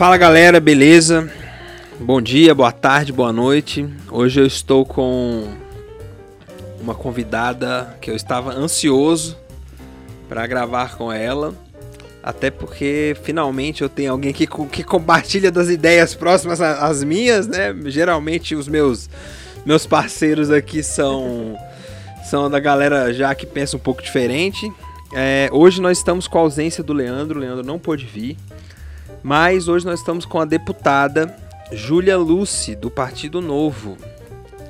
Fala galera, beleza? Bom dia, boa tarde, boa noite. Hoje eu estou com uma convidada que eu estava ansioso para gravar com ela. Até porque finalmente eu tenho alguém que, que compartilha das ideias próximas às minhas, né? Geralmente os meus, meus parceiros aqui são, são da galera já que pensa um pouco diferente. É, hoje nós estamos com a ausência do Leandro, o Leandro não pôde vir. Mas hoje nós estamos com a deputada Júlia Luce, do Partido Novo.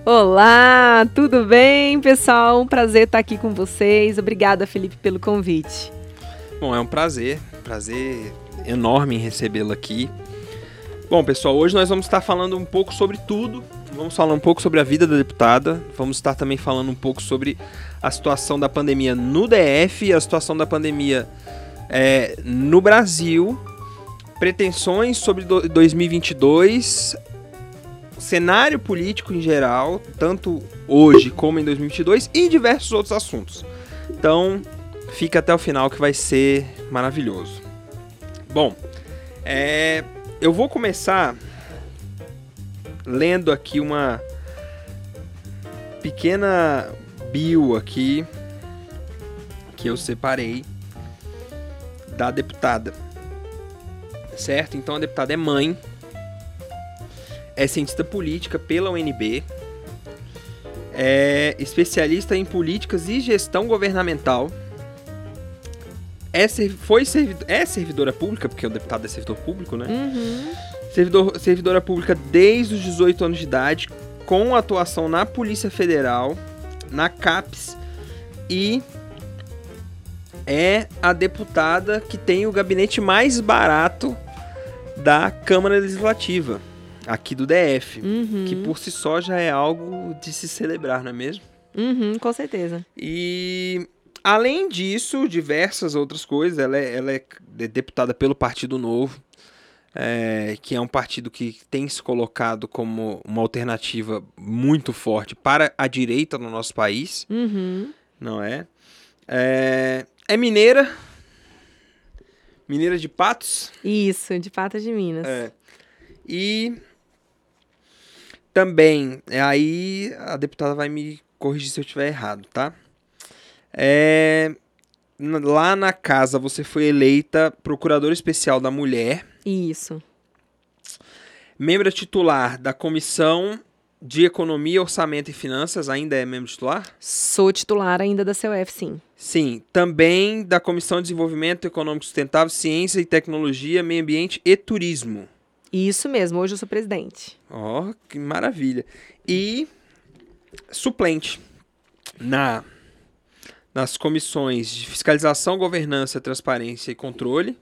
Olá, tudo bem, pessoal? Um prazer estar aqui com vocês. Obrigada, Felipe, pelo convite. Bom, é um prazer, prazer enorme em recebê-lo aqui. Bom, pessoal, hoje nós vamos estar falando um pouco sobre tudo. Vamos falar um pouco sobre a vida da deputada. Vamos estar também falando um pouco sobre a situação da pandemia no DF, a situação da pandemia é, no Brasil, pretensões sobre 2022, cenário político em geral, tanto hoje como em 2022 e diversos outros assuntos. Então, Fica até o final que vai ser maravilhoso. Bom, é, eu vou começar lendo aqui uma pequena bio aqui que eu separei da deputada. Certo? Então a deputada é mãe, é cientista política pela UNB, é especialista em políticas e gestão governamental é, foi servidor, é servidora pública, porque o deputado é servidor público, né? Uhum. Servidor, servidora pública desde os 18 anos de idade, com atuação na Polícia Federal, na CAPES e é a deputada que tem o gabinete mais barato da Câmara Legislativa, aqui do DF, uhum. que por si só já é algo de se celebrar, não é mesmo? Uhum, com certeza. E Além disso, diversas outras coisas. Ela é, ela é deputada pelo Partido Novo, é, que é um partido que tem se colocado como uma alternativa muito forte para a direita no nosso país. Uhum. Não é? é? É mineira. Mineira de Patos. Isso, de Patos de Minas. É. E também, aí a deputada vai me corrigir se eu estiver errado, tá? É, lá na casa você foi eleita procuradora especial da mulher. Isso. Membro titular da comissão de Economia, Orçamento e Finanças, ainda é membro titular? Sou titular ainda da CUF, sim. Sim, também da Comissão de Desenvolvimento Econômico Sustentável, Ciência e Tecnologia, Meio Ambiente e Turismo. Isso mesmo, hoje eu sou presidente. Ó, oh, que maravilha. E suplente na nas comissões de fiscalização, governança, transparência e controle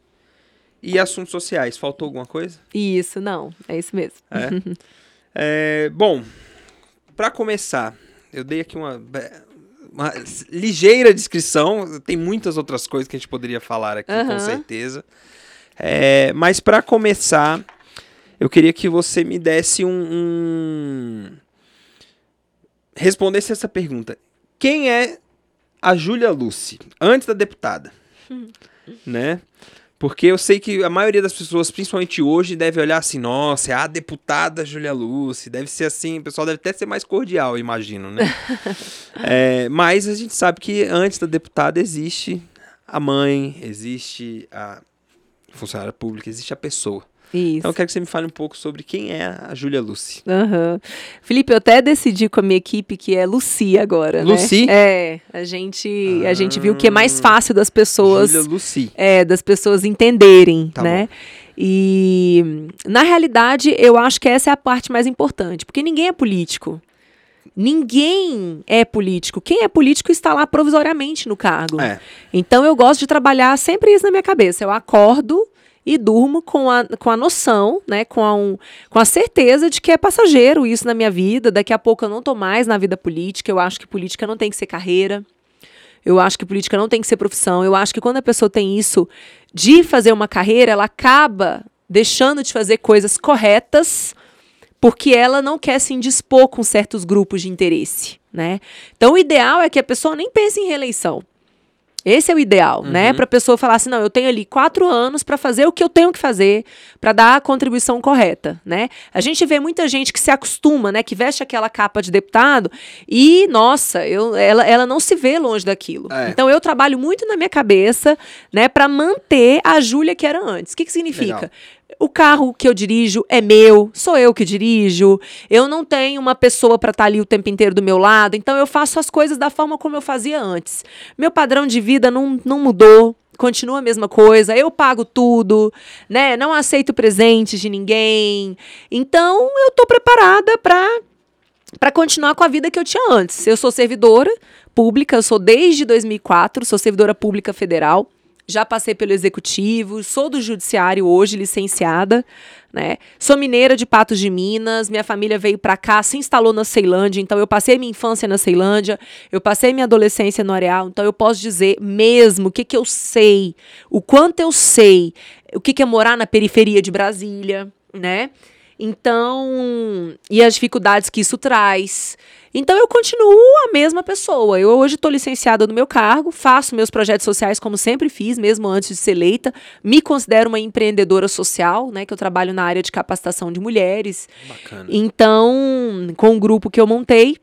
e assuntos sociais. Faltou alguma coisa? Isso, não. É isso mesmo. É. é, bom, para começar, eu dei aqui uma, uma, ligeira descrição. Tem muitas outras coisas que a gente poderia falar aqui, uhum. com certeza. É, mas para começar, eu queria que você me desse um, um respondesse essa pergunta. Quem é a Júlia Luce, antes da deputada. né? Porque eu sei que a maioria das pessoas, principalmente hoje, deve olhar assim, nossa, é a deputada Júlia Luce, deve ser assim, o pessoal deve até ser mais cordial, imagino, né? é, mas a gente sabe que antes da deputada existe a mãe, existe a funcionária pública, existe a pessoa. Isso. Então eu quero que você me fale um pouco sobre quem é a Júlia Lucy. Uhum. Felipe, eu até decidi com a minha equipe que é Lucy agora, Lucy? né? É, a gente, ah. a gente viu que é mais fácil das pessoas... Júlia Lucy. É, das pessoas entenderem, tá né? Bom. E, na realidade, eu acho que essa é a parte mais importante, porque ninguém é político. Ninguém é político. Quem é político está lá provisoriamente no cargo. É. Então eu gosto de trabalhar sempre isso na minha cabeça. Eu acordo e durmo com a, com a noção, né, com a, um, com a certeza de que é passageiro isso na minha vida. Daqui a pouco eu não estou mais na vida política. Eu acho que política não tem que ser carreira. Eu acho que política não tem que ser profissão. Eu acho que quando a pessoa tem isso de fazer uma carreira, ela acaba deixando de fazer coisas corretas porque ela não quer se indispor com certos grupos de interesse, né? Então o ideal é que a pessoa nem pense em reeleição. Esse é o ideal, né? Uhum. né? Para a pessoa falar assim, não, eu tenho ali quatro anos para fazer o que eu tenho que fazer para dar a contribuição correta, né? A gente vê muita gente que se acostuma, né? Que veste aquela capa de deputado e, nossa, eu, ela, ela não se vê longe daquilo. É. Então eu trabalho muito na minha cabeça, né? Para manter a Júlia que era antes. O que, que significa? Legal. O carro que eu dirijo é meu, sou eu que dirijo. Eu não tenho uma pessoa para estar ali o tempo inteiro do meu lado, então eu faço as coisas da forma como eu fazia antes. Meu padrão de vida não, não mudou, continua a mesma coisa. Eu pago tudo, né? Não aceito presentes de ninguém. Então eu tô preparada para para continuar com a vida que eu tinha antes. Eu sou servidora pública, eu sou desde 2004, sou servidora pública federal já passei pelo executivo, sou do judiciário hoje, licenciada, né? Sou mineira de Patos de Minas, minha família veio para cá, se instalou na Ceilândia, então eu passei minha infância na Ceilândia, eu passei minha adolescência no Areal, então eu posso dizer mesmo o que, que eu sei, o quanto eu sei, o que, que é morar na periferia de Brasília, né? Então, e as dificuldades que isso traz. Então eu continuo a mesma pessoa. Eu hoje estou licenciada no meu cargo, faço meus projetos sociais como sempre fiz, mesmo antes de ser eleita. Me considero uma empreendedora social, né? Que eu trabalho na área de capacitação de mulheres. Bacana. Então, com o grupo que eu montei.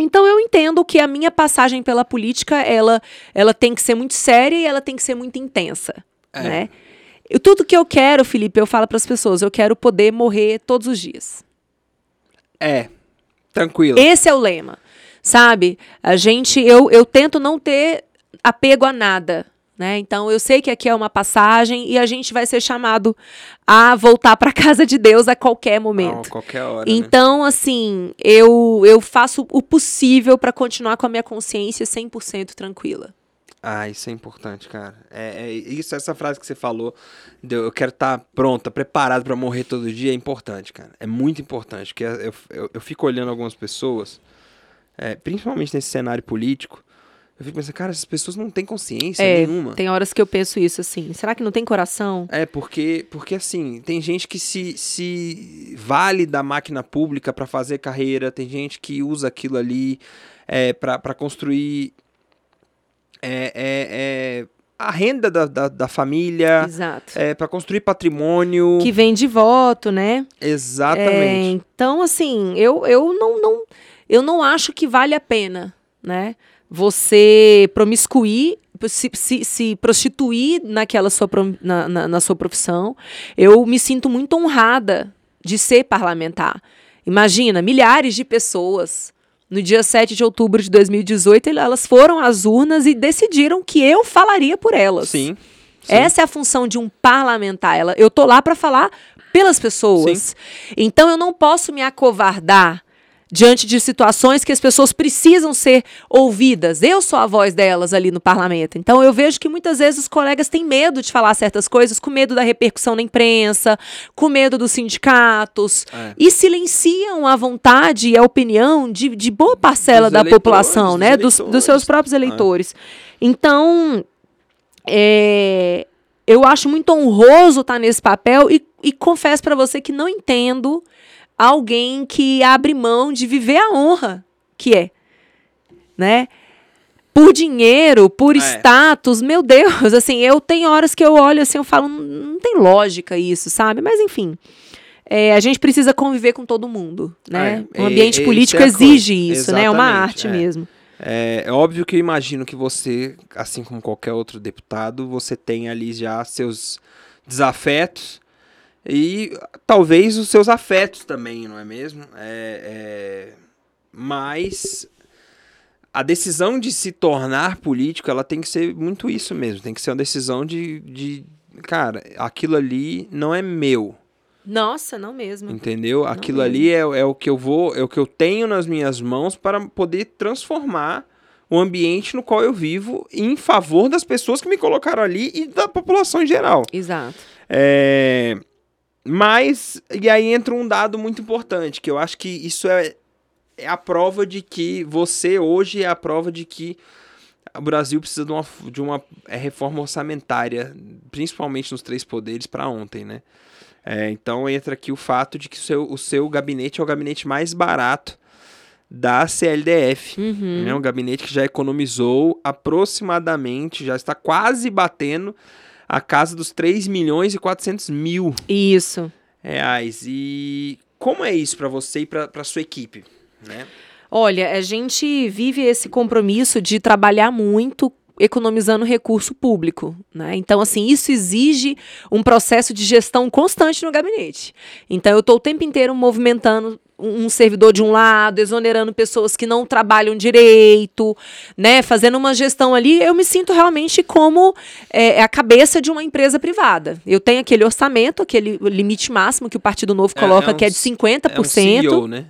Então eu entendo que a minha passagem pela política, ela, ela tem que ser muito séria e ela tem que ser muito intensa, É. né? Eu, tudo que eu quero, Felipe, eu falo para as pessoas, eu quero poder morrer todos os dias. É. Tranquilo. Esse é o lema, sabe? A gente, eu, eu tento não ter apego a nada, né? Então eu sei que aqui é uma passagem e a gente vai ser chamado a voltar para casa de Deus a qualquer Não, momento. qualquer hora. né? Então, assim, eu, eu faço o possível para continuar com a minha consciência 100% tranquila. Ah, isso é importante, cara. É, é isso, essa frase que você falou, de eu quero estar pronta, preparado pra morrer todo dia, é importante, cara. É muito importante, porque eu, eu, eu fico olhando algumas pessoas, é, principalmente nesse cenário político, eu fico pensando, cara, essas pessoas não têm consciência É, nenhuma. Tem horas que eu penso isso assim. Será que não tem coração? É, porque, porque assim, tem gente que se, se vale da máquina pública pra fazer carreira, tem gente que usa aquilo ali é, para construir é, é, é, a renda da, da, da família, Exato. é, para construir patrimônio. Que vem de voto, né? É, Exatamente. então, assim, eu, eu não, não eu não acho que vale a pena, né? Você promiscuir, se, se, se prostituir naquela sua, na, na, na sua profissão. Eu me sinto muito honrada de ser parlamentar. Imagina, milhares de pessoas. No dia 7 de outubro de 2018, elas foram às urnas e decidiram que eu falaria por elas. Sim. sim. Essa é a função de um parlamentar. Ela, eu tô lá para falar pelas pessoas. Então eu não posso me acovardar diante de situações que as pessoas precisam ser ouvidas. Eu sou a voz delas ali no parlamento. Então eu vejo que muitas vezes os colegas têm medo de falar certas coisas, com medo da repercussão na imprensa, com medo dos sindicatos, É. e silenciam a vontade e a opinião de, de boa parcela Dos da população, dos né? Dos, dos seus próprios eleitores. Então, é, eu acho muito honroso estar nesse papel e, e confesso para você que não entendo alguém que abre mão de viver a honra que é, né? Por dinheiro, por É. status, meu Deus, assim, eu tenho horas que eu olho assim, eu falo, não, tem lógica isso, sabe? Mas enfim, é, a gente precisa conviver com todo mundo, né? É, o ambiente é, político é exige isso, né? É uma Exatamente, arte mesmo. É, é óbvio que eu imagino que você, assim como qualquer outro deputado, você tem ali já seus desafetos e talvez os seus afetos também, não é mesmo? É, é, mas a decisão de se tornar político, ela tem que ser muito isso mesmo. Tem que ser uma decisão de, de cara, aquilo ali não é meu. Nossa, não mesmo. Entendeu? Aquilo mesmo. ali é, é o que eu vou, é o que eu tenho nas minhas mãos para poder transformar o ambiente no qual eu vivo em favor das pessoas que me colocaram ali e da população em geral. Exato. É, mas, e aí entra um dado muito importante, que eu acho que isso é, é a prova de que você hoje é a prova de que o Brasil precisa de uma, de uma é, reforma orçamentária, principalmente nos três poderes, para ontem, né? É, então entra aqui o fato de que o seu, o seu gabinete é o gabinete mais barato da CLDF. Uhum. É um gabinete que já economizou aproximadamente, já está quase batendo a casa dos 3 milhões e 400 mil Isso. reais. E como é isso para você e para sua equipe? Né? Olha, a gente vive esse compromisso de trabalhar muito economizando recurso público, né? Então, assim, isso exige um processo de gestão constante no gabinete. Então, eu estou o tempo inteiro movimentando um servidor de um lado, exonerando pessoas que não trabalham direito, né? Fazendo uma gestão ali, eu me sinto realmente como é, a cabeça de uma empresa privada. Eu tenho aquele orçamento, aquele limite máximo que o Partido Novo coloca, é um, que é de 50%. É um CEO, né?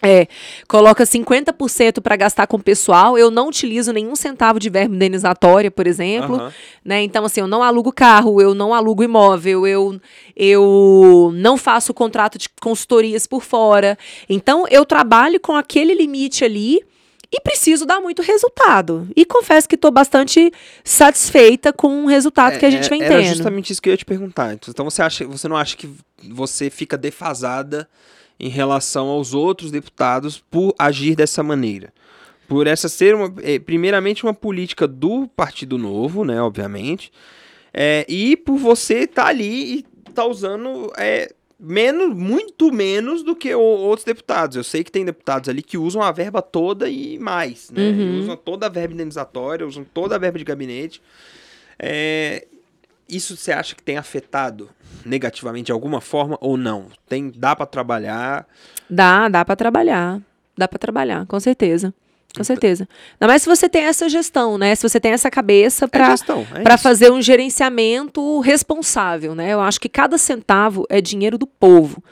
É, coloca 50% para gastar com pessoal. Eu não utilizo nenhum centavo de verba indenizatória, por exemplo. Né? Então, assim, eu não alugo carro, eu não alugo imóvel, eu, eu não faço contrato de consultorias por fora. Então, eu trabalho com aquele limite ali e preciso dar muito resultado. E confesso que estou bastante satisfeita com o resultado que a gente É, vem Era tendo. justamente isso que eu ia te perguntar. Então você acha, você não acha que você fica defasada em relação aos outros deputados por agir dessa maneira? Por essa ser uma, eh, primeiramente uma política do Partido Novo, né, obviamente, é, e por você estar ali e estar usando é, menos, muito menos do que o- outros deputados. Eu sei que tem deputados ali que usam a verba toda e mais, né? Uhum. Usam toda a verba indenizatória, usam toda a verba de gabinete. É, isso você acha que tem afetado negativamente de alguma forma ou não? Tem, dá para trabalhar? Dá, dá para trabalhar. Dá para trabalhar, com certeza. Com certeza. Ainda mais se você tem essa gestão, né? Se você tem essa cabeça É para é para isso. fazer um gerenciamento responsável, né? Eu acho que cada centavo é dinheiro do povo,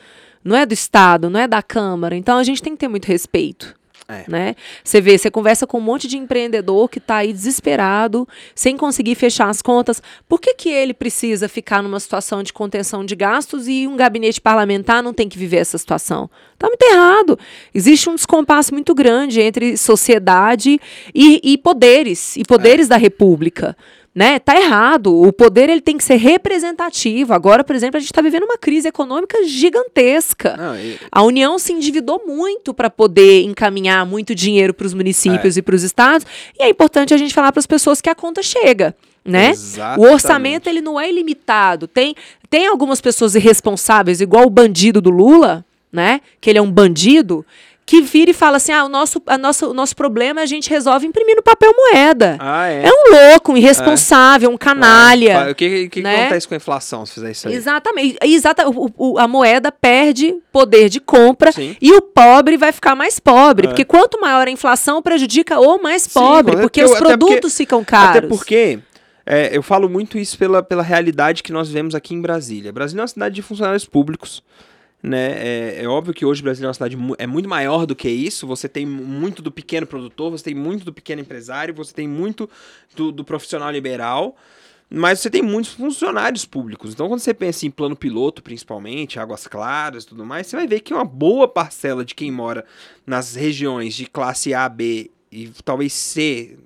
não é do Estado, não é da Câmara. Então a gente tem que ter muito respeito. É. Né? Você vê, você conversa com um monte de empreendedor que está aí desesperado, sem conseguir fechar as contas. Por que, que ele precisa ficar numa situação de contenção de gastos e um gabinete parlamentar não tem que viver essa situação? Está muito errado. Existe um descompasso muito grande entre sociedade e, e poderes, e poderes da República. Né? Tá errado. O poder ele tem que ser representativo. Agora, por exemplo, a gente está vivendo uma crise econômica gigantesca. Não, e- A União se endividou muito para poder encaminhar muito dinheiro para os municípios e para os estados. E é importante a gente falar para as pessoas que a conta chega. Né? O orçamento ele não é ilimitado. Tem, tem algumas pessoas irresponsáveis, igual o bandido do Lula, né? Que ele é um bandido, que vira e fala assim: ah, o nosso, a nossa, o nosso problema a gente resolve imprimindo papel moeda. Ah, é. É um louco, um irresponsável, um canalha. Ah, O que, que, que né? acontece com a inflação se fizer isso aí? Exatamente. Exata, o- o- a moeda perde poder de compra Sim. e o pobre vai ficar mais pobre. É. Porque quanto maior a inflação, prejudica o mais Sim, pobre. até porque porque os produtos ficam caros. Até porque é, eu falo muito isso pela, pela realidade que nós vemos aqui em Brasília. Brasília é uma cidade de funcionários públicos. Né? É, é óbvio que hoje Brasília é uma cidade mu- é muito maior do que isso. Você tem muito do pequeno produtor, você tem muito do pequeno empresário, você tem muito do, do profissional liberal. Mas você tem muitos funcionários públicos. Então, quando você pensa em plano piloto, principalmente, águas claras e tudo mais, você vai ver que uma boa parcela de quem mora nas regiões de classe A, B e talvez C,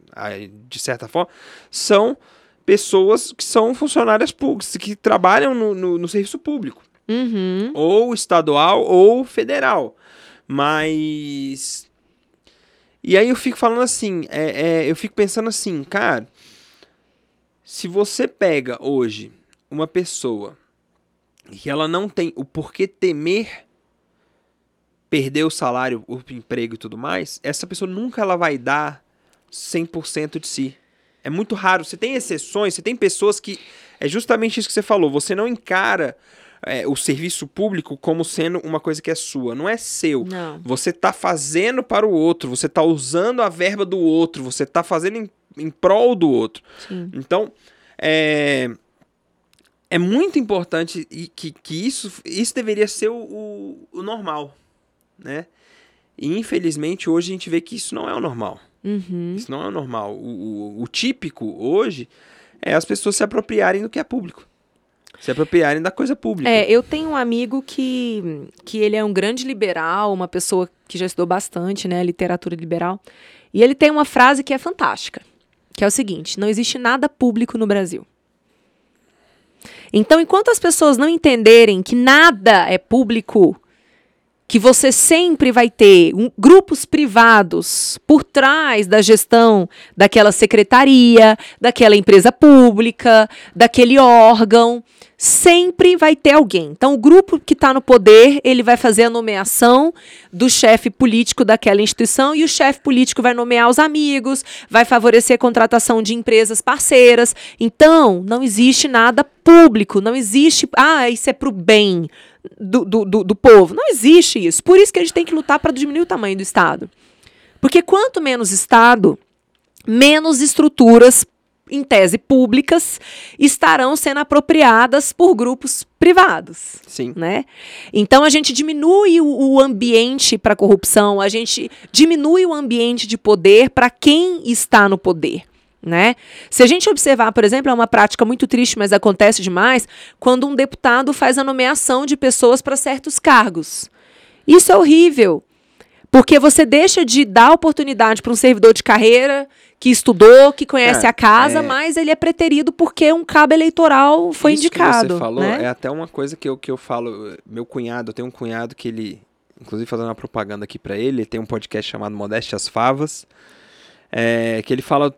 de certa forma, são pessoas que são funcionárias públicas, que trabalham no, no, no serviço público, Uhum. ou estadual ou federal. Mas. E aí eu fico falando assim, é, é, eu fico pensando assim, cara, se você pega hoje uma pessoa que ela não tem o porquê temer perder o salário, o emprego e tudo mais, essa pessoa nunca ela vai dar 100% de si. É muito raro. Você tem exceções, você tem pessoas que. É justamente isso que você falou. Você não encara é, o serviço público como sendo uma coisa que é sua. Não é seu. Não. Você tá fazendo para o outro. Você tá usando a verba do outro. Você tá fazendo em, em prol do outro. Sim. Então, é, é muito importante e que, que isso, isso deveria ser o, o, o normal, né? E infelizmente hoje a gente vê que isso não é o normal. Uhum. Isso não é o normal. O, o, o típico hoje é as pessoas se apropriarem do que é público. Se apropriarem da coisa pública. É, eu tenho um amigo que, que ele é um grande liberal, uma pessoa que já estudou bastante, né, literatura liberal. E ele tem uma frase que é fantástica, que é o seguinte: não existe nada público no Brasil. Então, enquanto as pessoas não entenderem que nada é público, que você sempre vai ter um, grupos privados por trás da gestão daquela secretaria, daquela empresa pública, daquele órgão sempre vai ter alguém. Então, o grupo que está no poder, ele vai fazer a nomeação do chefe político daquela instituição e o chefe político vai nomear os amigos, vai favorecer a contratação de empresas parceiras. Então, não existe nada público, não existe, ah, isso é para o bem do, do, do, do povo. Não existe isso. Por isso que a gente tem que lutar para diminuir o tamanho do Estado. Porque quanto menos Estado, menos estruturas em tese públicas, estarão sendo apropriadas por grupos privados. Sim. Né? Então a gente diminui o, o ambiente para corrupção, a gente diminui o ambiente de poder para quem está no poder. Né? Se a gente observar, por exemplo, é uma prática muito triste, mas acontece demais, quando um deputado faz a nomeação de pessoas para certos cargos. Isso é horrível, porque você deixa de dar oportunidade para um servidor de carreira que estudou, que conhece é, a casa, é... mas ele é preterido porque um cabo eleitoral foi Isso indicado. Que você falou né? é até uma coisa que eu, que eu falo. Meu cunhado, eu tenho um cunhado que ele, inclusive fazendo uma propaganda aqui para ele, ele tem um podcast chamado Modéstias Favas. É, que ele fala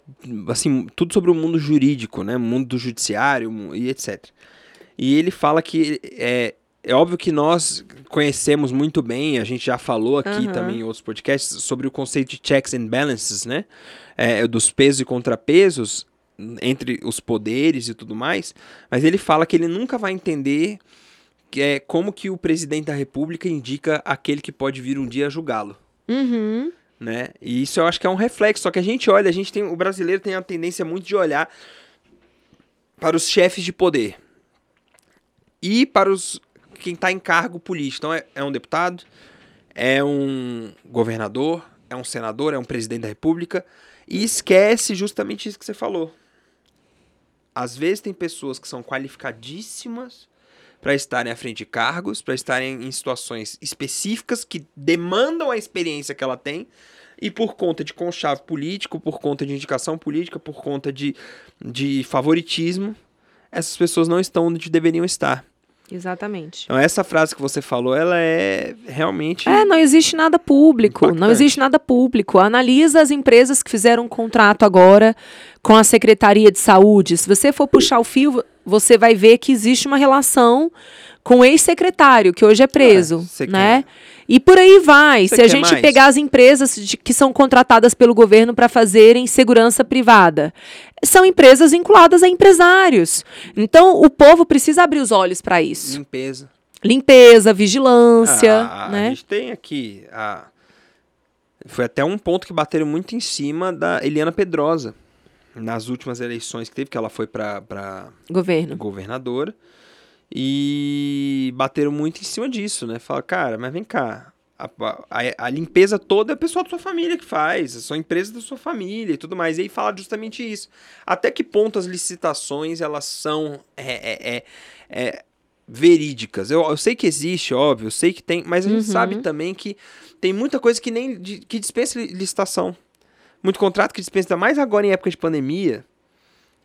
assim tudo sobre o mundo jurídico, né, mundo do judiciário e etc. E ele fala que é, é óbvio que nós conhecemos muito bem, a gente já falou aqui uhum. também em outros podcasts sobre o conceito de checks and balances, né? é, dos pesos e contrapesos entre os poderes e tudo mais, mas ele fala que ele nunca vai entender que é como que o presidente da república indica aquele que pode vir um dia julgá-lo. Uhum. Né? E isso eu acho que é um reflexo. Só que a gente olha, a gente tem, o brasileiro tem a tendência muito de olhar para os chefes de poder e para os quem está em cargo político. Então é, é um deputado, é um governador, é um senador, é um presidente da república. E esquece justamente isso que você falou. Às vezes tem pessoas que são qualificadíssimas para estarem à frente de cargos, para estarem em situações específicas que demandam a experiência que ela tem, e por conta de conchave político, por conta de indicação política, por conta de, de favoritismo, essas pessoas não estão onde deveriam estar. Exatamente. Então essa frase que você falou, ela é realmente É, não existe nada público, impactante. não existe nada público. Analisa as empresas que fizeram um contrato agora com a Secretaria de Saúde. Se você for puxar o fio, você vai ver que existe uma relação com o ex-secretário, que hoje é preso, é, né? E por aí vai. Se a gente mais? pegar as empresas de, que são contratadas pelo governo para fazerem segurança privada, são empresas vinculadas a empresários. Então, o povo precisa abrir os olhos para isso. Limpeza. Limpeza, vigilância. Ah, né? A gente tem aqui. A... Foi até um ponto que bateram muito em cima da Eliana Pedrosa. Nas últimas eleições que teve, que ela foi para Governo. governadora. E bateram muito em cima disso, né? Fala, cara, mas vem cá. A, a, a, limpeza toda é o pessoal da sua família que faz, são empresas da sua família e tudo mais. E aí fala justamente isso. Até que ponto as licitações elas são é, é, é, é verídicas? Eu, eu, sei que existe, óbvio, eu sei que tem, mas a gente uhum. sabe também que tem muita coisa que nem que dispensa licitação. Muito contrato que dispensa, mais agora em época de pandemia.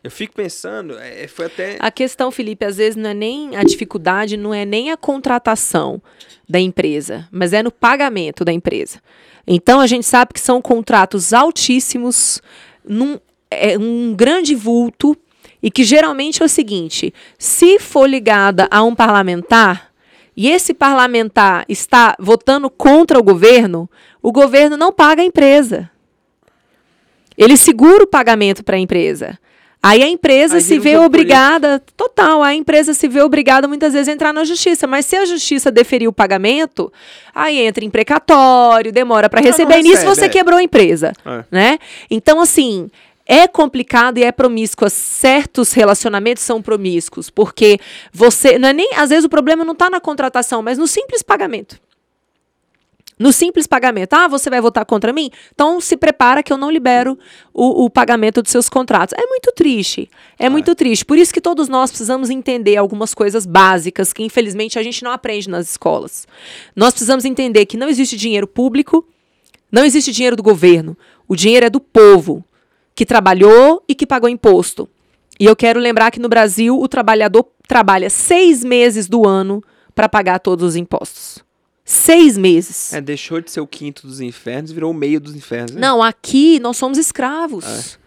Eu fico pensando, é, foi até. A questão, Felipe, às vezes não é nem a dificuldade, não é nem a contratação da empresa, mas é no pagamento da empresa. Então a gente sabe que são contratos altíssimos, num é, um grande vulto, e que geralmente é o seguinte: se for ligada a um parlamentar, e esse parlamentar está votando contra o governo, o governo não paga a empresa. Ele segura o pagamento para a empresa. Aí a empresa Aí se vê obrigada, total, a empresa se vê obrigada muitas vezes a entrar na justiça. Mas se a justiça deferir o pagamento, aí entra em precatório, demora para receber. e nisso você é. quebrou a empresa. É. Né? Então, assim, é complicado e é promíscuo. Certos relacionamentos são promíscuos, porque você. Não é nem, às vezes o problema não está na contratação, mas no simples pagamento. No simples pagamento. Ah, você vai votar contra mim? Então se prepara que eu não libero o, o pagamento dos seus contratos. É muito triste. É ah. muito triste. Por isso que todos nós precisamos entender algumas coisas básicas que, infelizmente, a gente não aprende nas escolas. Nós precisamos entender que não existe dinheiro público, não existe dinheiro do governo. O dinheiro é do povo que trabalhou e que pagou imposto. E eu quero lembrar que no Brasil o trabalhador trabalha seis meses do ano para pagar todos os impostos. Seis meses. É, deixou de ser o quinto dos infernos e virou o meio dos infernos. Né? Não, aqui nós somos escravos. É.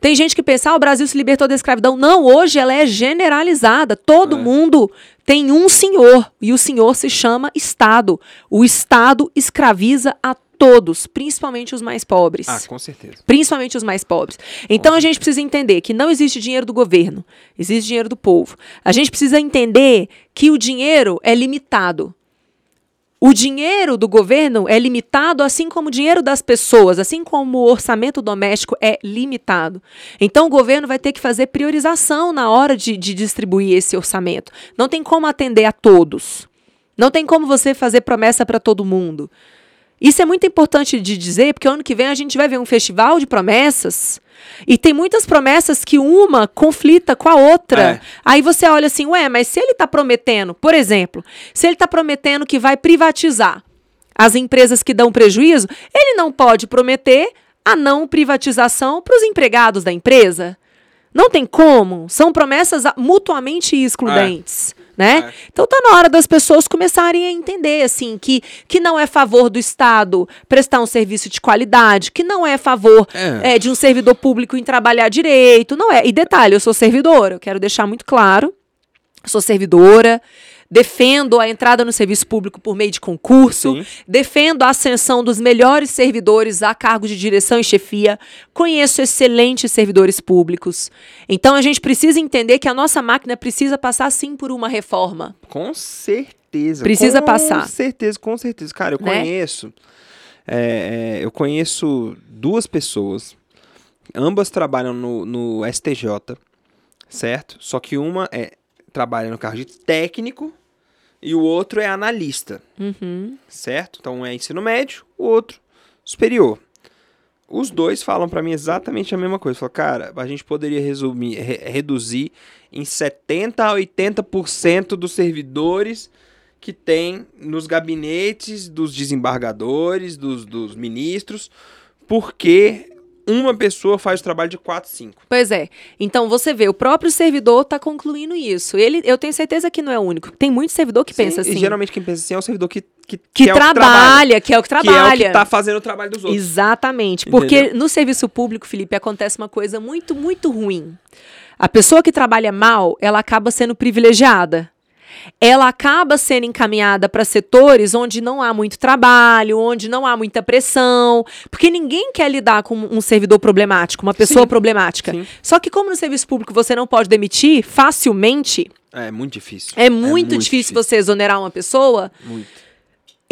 Tem gente que pensa, ah, o Brasil se libertou da escravidão. Não, hoje ela é generalizada. Todo é. mundo tem um senhor e o senhor se chama Estado. O Estado escraviza a todos, principalmente os mais pobres. Ah, com certeza. Principalmente os mais pobres. Então a gente precisa entender que não existe dinheiro do governo, existe dinheiro do povo. A gente precisa entender que o dinheiro é limitado. O dinheiro do governo é limitado, assim como o dinheiro das pessoas, assim como o orçamento doméstico é limitado. Então, o governo vai ter que fazer priorização na hora de, de distribuir esse orçamento. Não tem como atender a todos. Não tem como você fazer promessa para todo mundo. Isso é muito importante de dizer, porque ano que vem a gente vai ver um festival de promessas. E tem muitas promessas que uma conflita com a outra. É. Aí você olha assim, ué, mas se ele está prometendo, por exemplo, se ele está prometendo que vai privatizar as empresas que dão prejuízo, ele não pode prometer a não privatização para os empregados da empresa. Não tem como. São promessas mutuamente excludentes. É né? É. Então tá na hora das pessoas começarem a entender assim que, que não é favor do Estado prestar um serviço de qualidade, que não é favor é. É, de um servidor público em trabalhar direito, não é. E detalhe, eu sou servidora, eu quero deixar muito claro, sou servidora, defendo a entrada no serviço público por meio de concurso, Sim. defendo a ascensão dos melhores servidores a cargo de direção e chefia, conheço excelentes servidores públicos. Então a gente precisa entender que a nossa máquina precisa passar sim por uma reforma. Com certeza. Precisa com passar. Com certeza, com certeza. Cara, eu né? conheço. É, é, eu conheço duas pessoas. Ambas trabalham no, no STJ, certo? Só que uma é trabalha no cargo de técnico e o outro é analista. Uhum. Certo? Então um é ensino médio, o outro superior. Os dois falam para mim exatamente a mesma coisa. Falam, cara, a gente poderia resumir, re reduzir em 70 a 80% dos servidores que tem nos gabinetes dos desembargadores, dos, dos ministros, porque uma pessoa faz o trabalho de 4, 5. Pois é. Então você vê, o próprio servidor está concluindo isso. Ele, eu tenho certeza que não é o único. Tem muito servidor que Sim, pensa assim. E geralmente quem pensa assim é o servidor que que, que, que trabalha, que é o que trabalha. Que é o que está fazendo o trabalho dos outros. Exatamente. Porque Entendeu? no serviço público, Felipe, acontece uma coisa muito, muito ruim. A pessoa que trabalha mal, ela acaba sendo privilegiada ela acaba sendo encaminhada para setores onde não há muito trabalho, onde não há muita pressão, porque ninguém quer lidar com um servidor problemático, uma pessoa sim, problemática. Sim. Só que como no serviço público você não pode demitir facilmente, é muito difícil. É muito, é muito difícil, difícil você exonerar uma pessoa. Muito.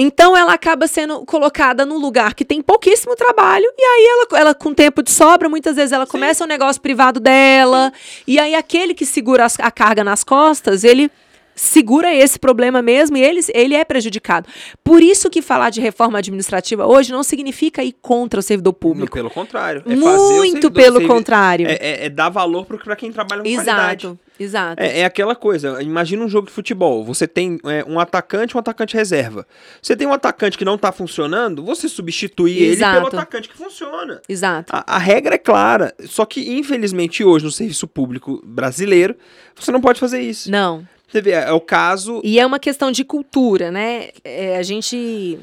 Então ela acaba sendo colocada num lugar que tem pouquíssimo trabalho, e aí ela, ela com tempo de sobra, muitas vezes ela Sim. começa um negócio privado dela, Sim. e aí aquele que segura a carga nas costas, ele segura esse problema mesmo e ele, ele é prejudicado. Por isso que falar de reforma administrativa hoje não significa ir contra o servidor público. Pelo contrário. É Muito pelo contrário. É, é, é, dar valor para quem trabalha com Exato. qualidade. Exato. É, é, aquela coisa. Imagina um jogo de futebol. Você tem é, um atacante um atacante reserva. Você tem um atacante que não está funcionando, você substitui Exato. ele pelo atacante que funciona. Exato. A, a, regra é clara. Só que, infelizmente, hoje, no serviço público brasileiro, você não pode fazer isso. Não. Você vê, é o caso. E é uma questão de cultura, né? É, a gente.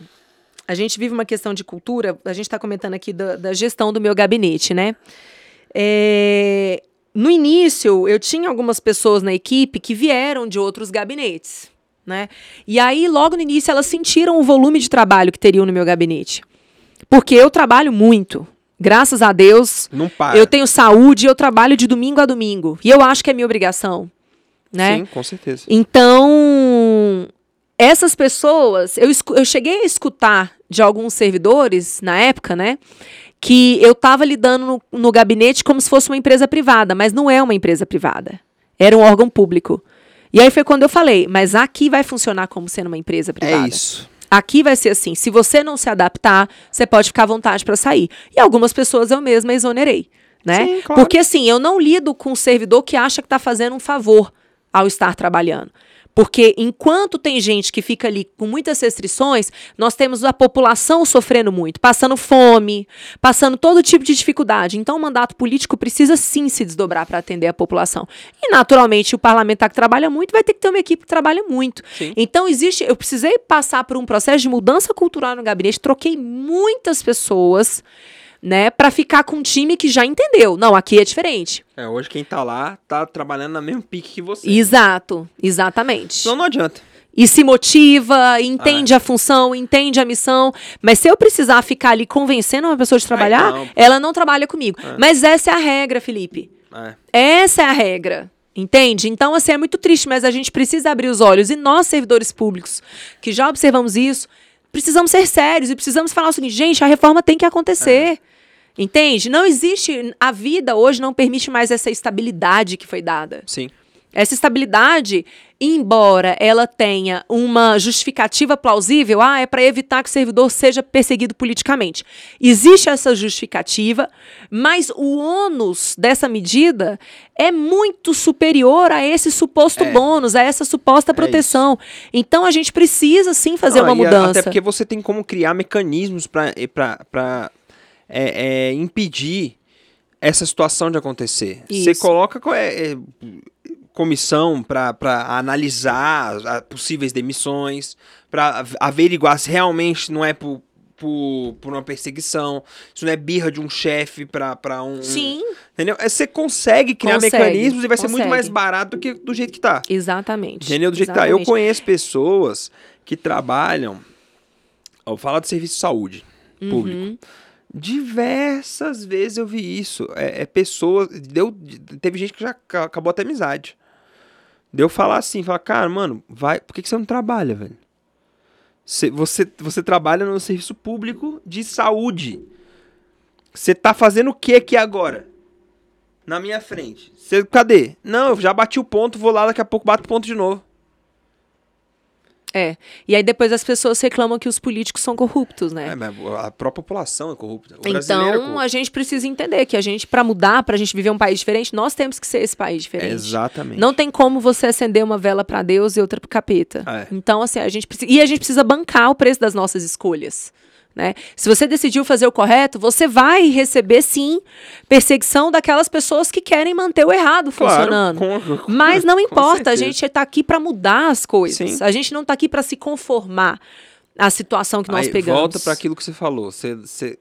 A gente vive uma questão de cultura. A gente está comentando aqui da, da, gestão do meu gabinete, né? É, no início, eu tinha algumas pessoas na equipe que vieram de outros gabinetes, né? E aí, logo no início, elas sentiram o volume de trabalho que teriam no meu gabinete. Porque eu trabalho muito. Graças a Deus, eu tenho saúde, eu trabalho de domingo a domingo. E eu acho que é minha obrigação né? Sim, com certeza. Então, essas pessoas, eu, eu cheguei a escutar de alguns servidores na época, né? Que eu estava lidando no, no gabinete como se fosse uma empresa privada, mas não é uma empresa privada. Era um órgão público. E aí foi quando eu falei, mas aqui vai funcionar como sendo uma empresa privada. É isso. Aqui vai ser assim, se você não se adaptar, você pode ficar à vontade para sair. E algumas pessoas eu mesma exonerei, né? Sim, claro. Porque assim, eu não lido com um servidor que acha que está fazendo um favor ao estar trabalhando. Porque enquanto tem gente que fica ali com muitas restrições, nós temos a população sofrendo muito, passando fome, passando todo tipo de dificuldade. Então, o mandato político precisa sim se desdobrar para atender a população. E, naturalmente, o parlamentar que trabalha muito vai ter que ter uma equipe que trabalha muito. Sim. Então, existe. Eu precisei passar por um processo de mudança cultural no gabinete, troquei muitas pessoas né, para ficar com um time que já entendeu. Não, aqui é diferente. É, hoje quem tá lá tá trabalhando na mesma pique que você. Exato, exatamente. Então não adianta. E se motiva, entende a função, entende a missão. Mas se eu precisar ficar ali convencendo uma pessoa de trabalhar, não. ela não trabalha comigo. Mas essa é a regra, Felipe. É. Essa é a regra. Entende? Então, assim, é muito triste, mas a gente precisa abrir os olhos. E nós, servidores públicos, que já observamos isso, precisamos ser sérios e precisamos falar o seguinte: gente, a reforma tem que acontecer. Entende? Não existe. A vida hoje não permite mais essa estabilidade que foi dada. Sim. Essa estabilidade, embora ela tenha uma justificativa plausível, ah, é para evitar que o servidor seja perseguido politicamente. Existe essa justificativa, mas o ônus dessa medida é muito superior a esse suposto É. bônus, a essa suposta proteção. então a gente precisa sim fazer Não, uma mudança. Até porque você tem como criar mecanismos para é, é, impedir essa situação de acontecer. Você Isso. coloca co- é, é, comissão para analisar possíveis demissões, para averiguar se realmente não é por, por, por uma perseguição, se não é birra de um chefe para um. Sim, Entendeu? É, Você consegue criar Consegue, mecanismos e vai ser muito consegue. mais barato do que do jeito que tá. exatamente. Entendeu? Do jeito que tá. Eu Exatamente. conheço pessoas que trabalham. Vou falar do serviço de saúde público. Uhum. Diversas vezes eu vi isso. É, é pessoas. Deu, teve gente que já ca- acabou até amizade. Deu falar assim, falar, cara, mano, vai. Por que, que você não trabalha, velho? Você, você, você trabalha no serviço público de saúde. Você tá fazendo o que aqui agora? Na minha frente. Você, cadê? Não, eu já bati o ponto, vou lá, daqui a pouco bato o ponto de novo. É. E aí depois as pessoas reclamam que os políticos são corruptos, né? É, mas a própria população é corrupta. O é Então, corrupto. a gente precisa entender que a gente, para mudar, para a gente viver um país diferente, nós temos que ser esse país diferente. Exatamente. Não tem como você acender uma vela para Deus e outra pro capeta. É. Então, assim, a gente precisa. E a gente precisa bancar o preço das nossas escolhas. Né? Se você decidiu fazer o correto, você vai receber, sim, perseguição daquelas pessoas que querem manter o errado funcionando. com- com- Mas não importa, a gente está aqui para mudar as coisas. Sim. A gente não está aqui para se conformar à situação que nós Aí, pegamos. volta para aquilo que você falou. Você, você,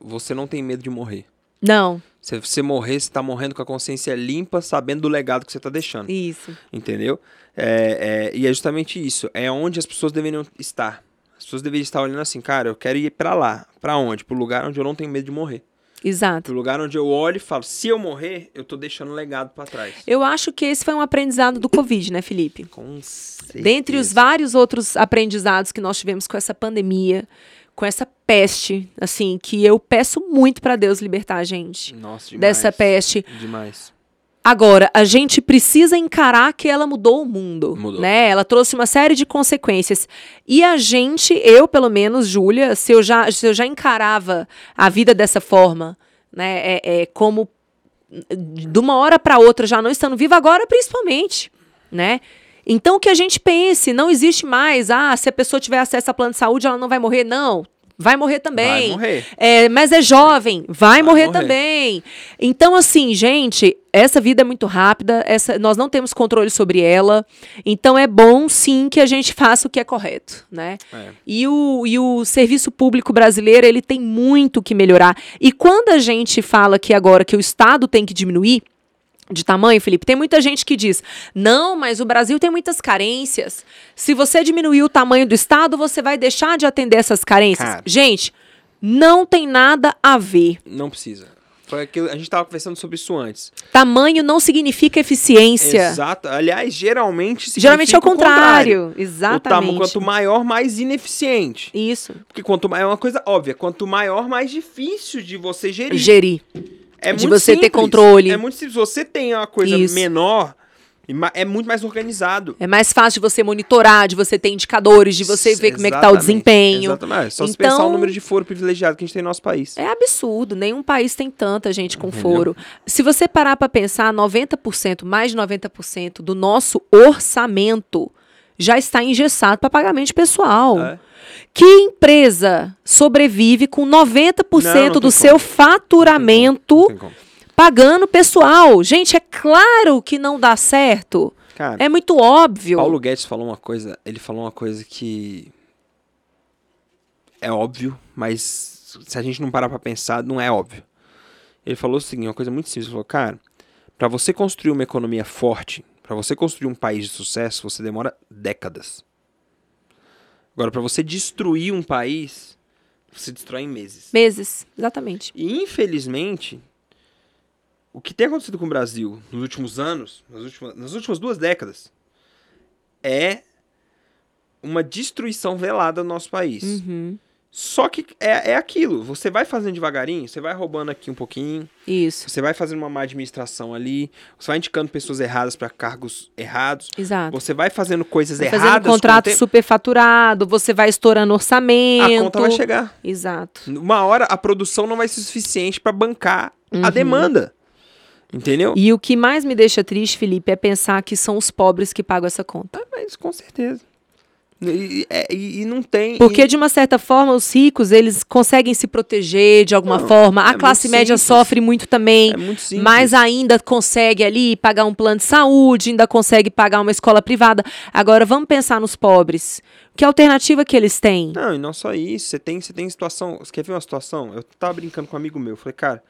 você não tem medo de morrer. Não, Se você morrer, você tá morrendo com a consciência limpa, sabendo do legado que você tá deixando. isso. Entendeu? É, é, e é justamente isso. É onde as pessoas deveriam estar. As pessoas deveriam estar olhando assim, cara, eu quero ir para lá. Para onde? Pro lugar onde eu não tenho medo de morrer. Exato. Pro lugar onde eu olho e falo, se eu morrer, eu tô deixando um legado para trás. Eu acho que esse foi um aprendizado do Covid, né, Felipe? Com certeza. Dentre os vários outros aprendizados que nós tivemos com essa pandemia, com essa peste, assim, que eu peço muito para Deus libertar a gente Nossa, demais. dessa peste. Demais. Agora, a gente precisa encarar que ela mudou o mundo, Mudou. né? Ela trouxe uma série de consequências. E a gente, eu pelo menos, Júlia, se eu já, se eu já encarava a vida dessa forma, né, é, é como de uma hora para outra, já não estando viva agora, principalmente, né? Então que a gente pense, não existe mais, ah, se a pessoa tiver acesso a plano de saúde, ela não vai morrer, não. Vai morrer também. Vai morrer. É, mas é jovem, vai, morrer, morrer. também. Então, assim, gente, essa vida é muito rápida, essa, nós não temos controle sobre ela. Então, é bom, sim, que a gente faça o que é correto, né? É. E o, e o serviço público brasileiro, ele tem muito que melhorar. E quando a gente fala que agora que o Estado tem que diminuir de tamanho, Felipe, tem muita gente que diz: não, mas o Brasil tem muitas carências. Se você diminuir o tamanho do Estado, você vai deixar de atender essas carências. Cara. Gente, não tem nada a ver. Não precisa. Foi aquilo, a gente tava conversando sobre isso antes. Tamanho não significa eficiência. Exato. Aliás, geralmente Geralmente é o significa contrário. O tamanho, Exatamente. quanto maior, mais ineficiente. Isso. Porque quanto maior é uma coisa óbvia, quanto maior, mais difícil de você gerir. Gerir. É de você ter simples. controle. É muito simples. Se você tem uma coisa Isso. menor, é muito mais organizado. É mais fácil de você monitorar, de você ter indicadores, de você ver como é que tá o Exatamente, desempenho. Exatamente. Só se Então- pensar o número de foro privilegiado que a gente tem no nosso país. É absurdo, nenhum país tem tanta gente com Entendeu? foro. Se você parar para pensar, 90%, mais de 90% do nosso orçamento já está engessado para pagamento pessoal. É. Que empresa sobrevive com 90% Não, não do tem seu como. faturamento Não tem como. pagando pessoal? Gente, é claro que não dá certo. Cara, É muito óbvio. Paulo Guedes falou uma coisa, ele falou uma coisa que é óbvio, mas se a gente não parar pra pensar, não é óbvio. Ele falou o seguinte, uma coisa muito simples, ele falou, cara, pra você construir uma economia forte, pra você construir um país de sucesso, você demora décadas. Agora, pra você destruir um país, você destrói em meses. Meses, exatamente. E infelizmente, o que tem acontecido com o Brasil nos últimos anos, nas últimas, nas últimas duas décadas, é uma destruição velada do nosso país. Uhum. Só que é, é aquilo, você vai fazendo devagarinho, você vai roubando aqui um pouquinho, Isso, você vai fazendo uma má administração ali, você vai indicando pessoas erradas para cargos errados, exato. você vai fazendo coisas Vai erradas. fazendo contrato tempo, superfaturado, você vai estourando orçamento. a conta vai chegar. Exato. Uma hora a produção não vai ser suficiente para bancar a Uhum. demanda. Entendeu? E o que mais me deixa triste, Felipe, é pensar que são os pobres que pagam essa conta. Ah, Mas com certeza. E, é- e- e não tem. Porque, e- de uma certa forma, os ricos, eles conseguem se proteger de alguma Não, forma. A é classe média simples. sofre muito também. é muito simples. Mas ainda consegue ali pagar um plano de saúde, ainda consegue pagar uma escola privada. Agora, vamos pensar nos pobres. Que alternativa que eles têm? Não, e não só isso. Você tem, você tem situação. Você quer ver uma situação? Eu tava brincando com um amigo meu. eu Falei, cara,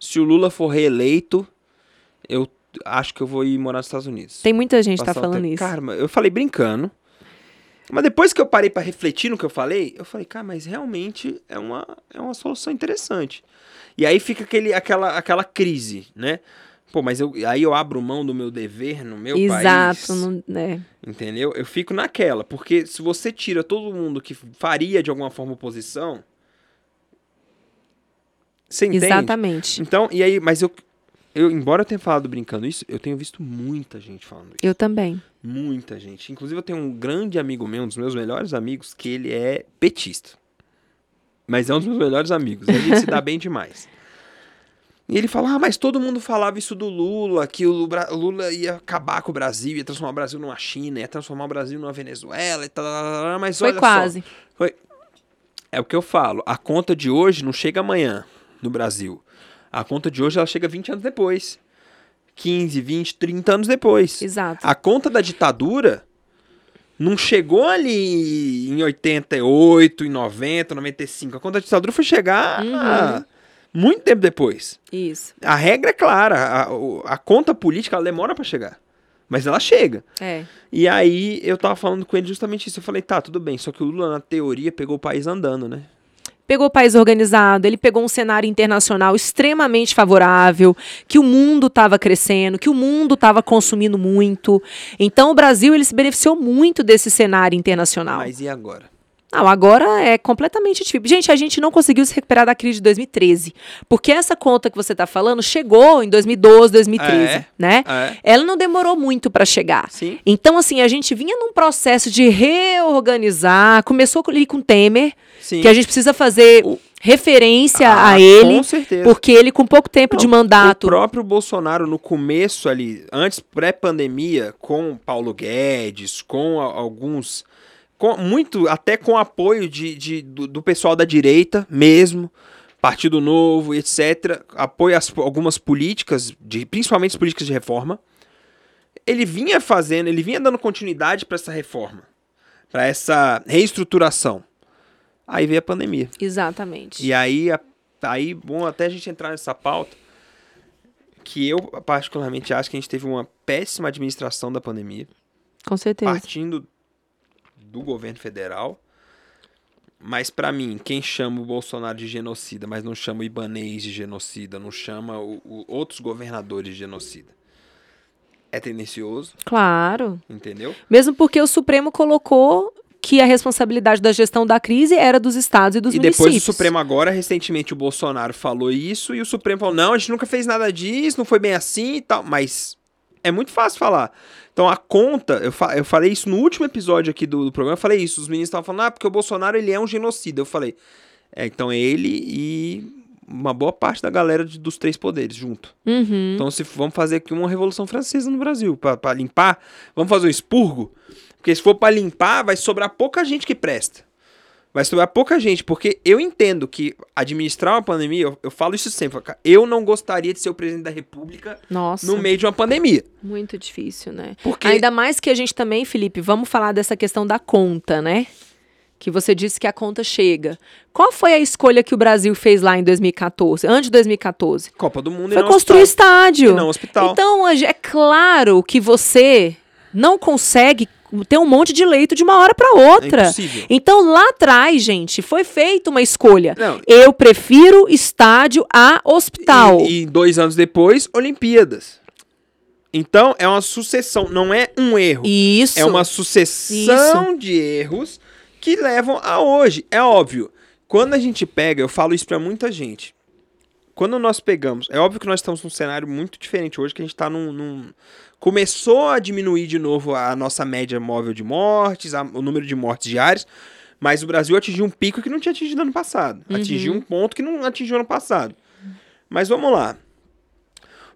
se o Lula for reeleito, eu acho que eu vou ir morar nos Estados Unidos. Tem muita gente que tá falando isso. Cara, eu falei brincando. Mas depois que eu parei pra refletir no que eu falei, eu falei, cara, mas realmente é uma, é uma solução interessante. E aí fica aquele, aquela, aquela crise, né? Pô, mas eu, aí eu abro mão do meu dever no meu Exato. país. não- né? Entendeu? Eu fico naquela, porque se você tira todo mundo que faria de alguma forma oposição. Você entende? Exatamente. Então, e aí, mas eu, eu, embora eu tenha falado brincando isso, eu tenho visto muita gente falando isso. Eu também. Muita gente. Inclusive, eu tenho um grande amigo meu, um dos meus melhores amigos, que ele é petista. Mas é um dos meus melhores amigos. A gente se dá bem demais. E ele fala: Ah, mas todo mundo falava isso do Lula, que o Lula ia acabar com o Brasil, ia transformar o Brasil numa China, ia transformar o Brasil numa Venezuela e tal. Mas Foi olha só, quase. é o que eu falo. A conta de hoje não chega amanhã no Brasil. A conta de hoje ela chega 20 anos depois. 15, 20, 30 anos depois. Exato. A conta da ditadura não chegou ali em 88, em 90, 95. A conta da ditadura foi chegar Uhum. ah, muito tempo depois. Isso. A regra é clara. A, a conta política ela demora pra chegar. Mas ela chega. É. E aí eu tava falando com ele justamente isso. Eu falei, tá, tudo bem. Só que o Lula, na teoria, pegou o país andando, né? Pegou o país organizado, ele pegou um cenário internacional extremamente favorável, que o mundo estava crescendo, que o mundo estava consumindo muito. Então o Brasil ele se beneficiou muito desse cenário internacional. Mas e agora? Não, agora é completamente difícil. Gente, a gente não conseguiu se recuperar da crise de 2013. Porque essa conta que você está falando chegou em 2012, 2013, É. né? É, Ela não demorou muito para chegar. sim. Então, assim, a gente vinha num processo de reorganizar. Começou ali com Temer, Sim. que a gente precisa fazer O- referência Ah, a ele, Com certeza. porque ele, com pouco tempo Não, de mandato. O próprio Bolsonaro, no começo ali, antes pré-pandemia, com Paulo Guedes, com a- alguns. Com, muito, até com apoio de, de- do, do pessoal da direita mesmo, Partido Novo, etc. Apoio às algumas políticas, de, principalmente as políticas de reforma. Ele vinha fazendo, ele vinha dando continuidade para essa reforma, para essa reestruturação. Aí veio a pandemia. Exatamente. E aí, a- aí, bom, até a gente entrar nessa pauta, que eu particularmente acho que a gente teve uma péssima administração da pandemia, Com certeza. partindo do governo federal. Mas pra mim, quem chama o Bolsonaro de genocida, mas não chama o Ibanês de genocida, não chama o- o- outros governadores de genocida, é tendencioso, Claro. entendeu? Mesmo porque o Supremo colocou que a responsabilidade da gestão da crise era dos estados e dos e municípios. depois o Supremo agora, recentemente, o Bolsonaro falou isso e o Supremo falou, não, a gente nunca fez nada disso, não foi bem assim e tal. Mas é muito fácil falar. Então a conta, eu, fa- eu falei isso no último episódio aqui do, do programa, eu falei isso, os meninos estavam falando, ah, porque o Bolsonaro ele é um genocida. Eu falei, é, então ele e uma boa parte da galera de- dos três poderes junto. Uhum. Então se vamos fazer aqui uma revolução francesa no Brasil, pra limpar, vamos fazer um expurgo Porque se for para limpar, vai sobrar pouca gente que presta. Vai sobrar pouca gente, porque eu entendo que administrar uma pandemia, eu, eu falo isso sempre, eu não gostaria de ser o presidente da república Nossa. no meio de uma pandemia. Muito difícil, né? Porque- Ainda mais que a gente também, Felipe, vamos falar dessa questão da conta, né? Que você disse que a conta chega. Qual foi a escolha que o Brasil fez lá em 2014, antes de 2014? Copa do Mundo e Foi não construir hospital. estádio. E não hospital. Então, é claro que você não consegue ter um monte de leito de uma hora para É outra. impossível. então, lá atrás, gente, foi feita uma escolha. Não. Eu prefiro estádio a hospital. E, e dois anos depois, Olimpíadas. Então, é uma sucessão, não é um erro. Isso. É uma sucessão de erros que levam a hoje. É óbvio. Quando a gente pega, eu falo isso pra muita gente. Quando nós pegamos, é óbvio que nós estamos num cenário muito diferente hoje, que a gente tá num. num- começou a diminuir de novo a nossa média móvel de mortes, a- o número de mortes diárias, mas o Brasil atingiu um pico que não tinha atingido ano passado. Atingiu um ponto que não atingiu ano passado. Mas vamos lá.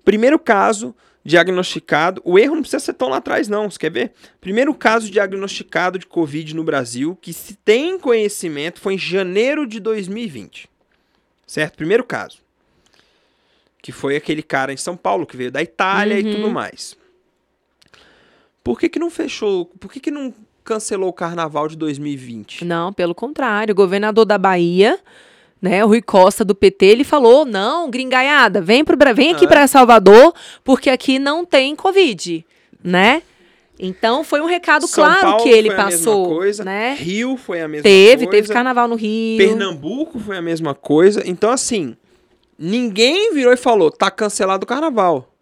Primeiro caso diagnosticado, o erro não precisa ser tão lá atrás, não. Você quer ver? Primeiro caso diagnosticado de Covid no Brasil, que se tem conhecimento, foi em janeiro de 2020. Certo? Primeiro caso. Que foi aquele cara em São Paulo, que veio da Itália e Uhum. tudo mais. Por que, que não fechou? Por que, que não cancelou o carnaval de 2020? Não, pelo contrário. O governador da Bahia, né, o Rui Costa do PT, ele falou: não, gringaiada, vem, pro, vem aqui É. para Salvador, porque aqui não tem Covid, né? Então foi um recado São claro Paulo que ele foi a passou, mesma coisa, né? Rio foi a mesma Teve, coisa. teve carnaval no Rio. Pernambuco foi a mesma coisa. Então, assim, ninguém virou e falou, tá cancelado o carnaval.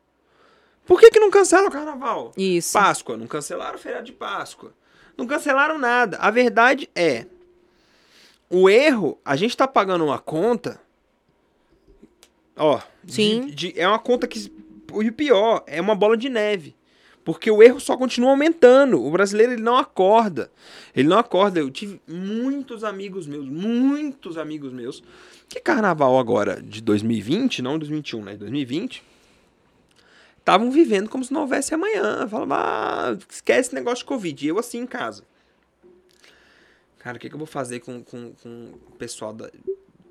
Por que, que não cancela o carnaval? Isso. Páscoa, não cancelaram o feriado de Páscoa. Não cancelaram nada. A verdade é, o erro, a gente tá pagando uma conta. Ó, de- Sim. de- é uma conta que. E o pior, é uma bola de neve. Porque o erro só continua aumentando. O brasileiro ele não acorda. Ele não acorda. Eu tive muitos amigos meus, muitos amigos meus, que carnaval agora de 2020, não 2021, né? 2020, estavam vivendo como se não houvesse amanhã. Falava, ah, esquece esse negócio de Covid. E eu assim em casa. Cara, o que, que eu vou fazer com, com, com o pessoal da-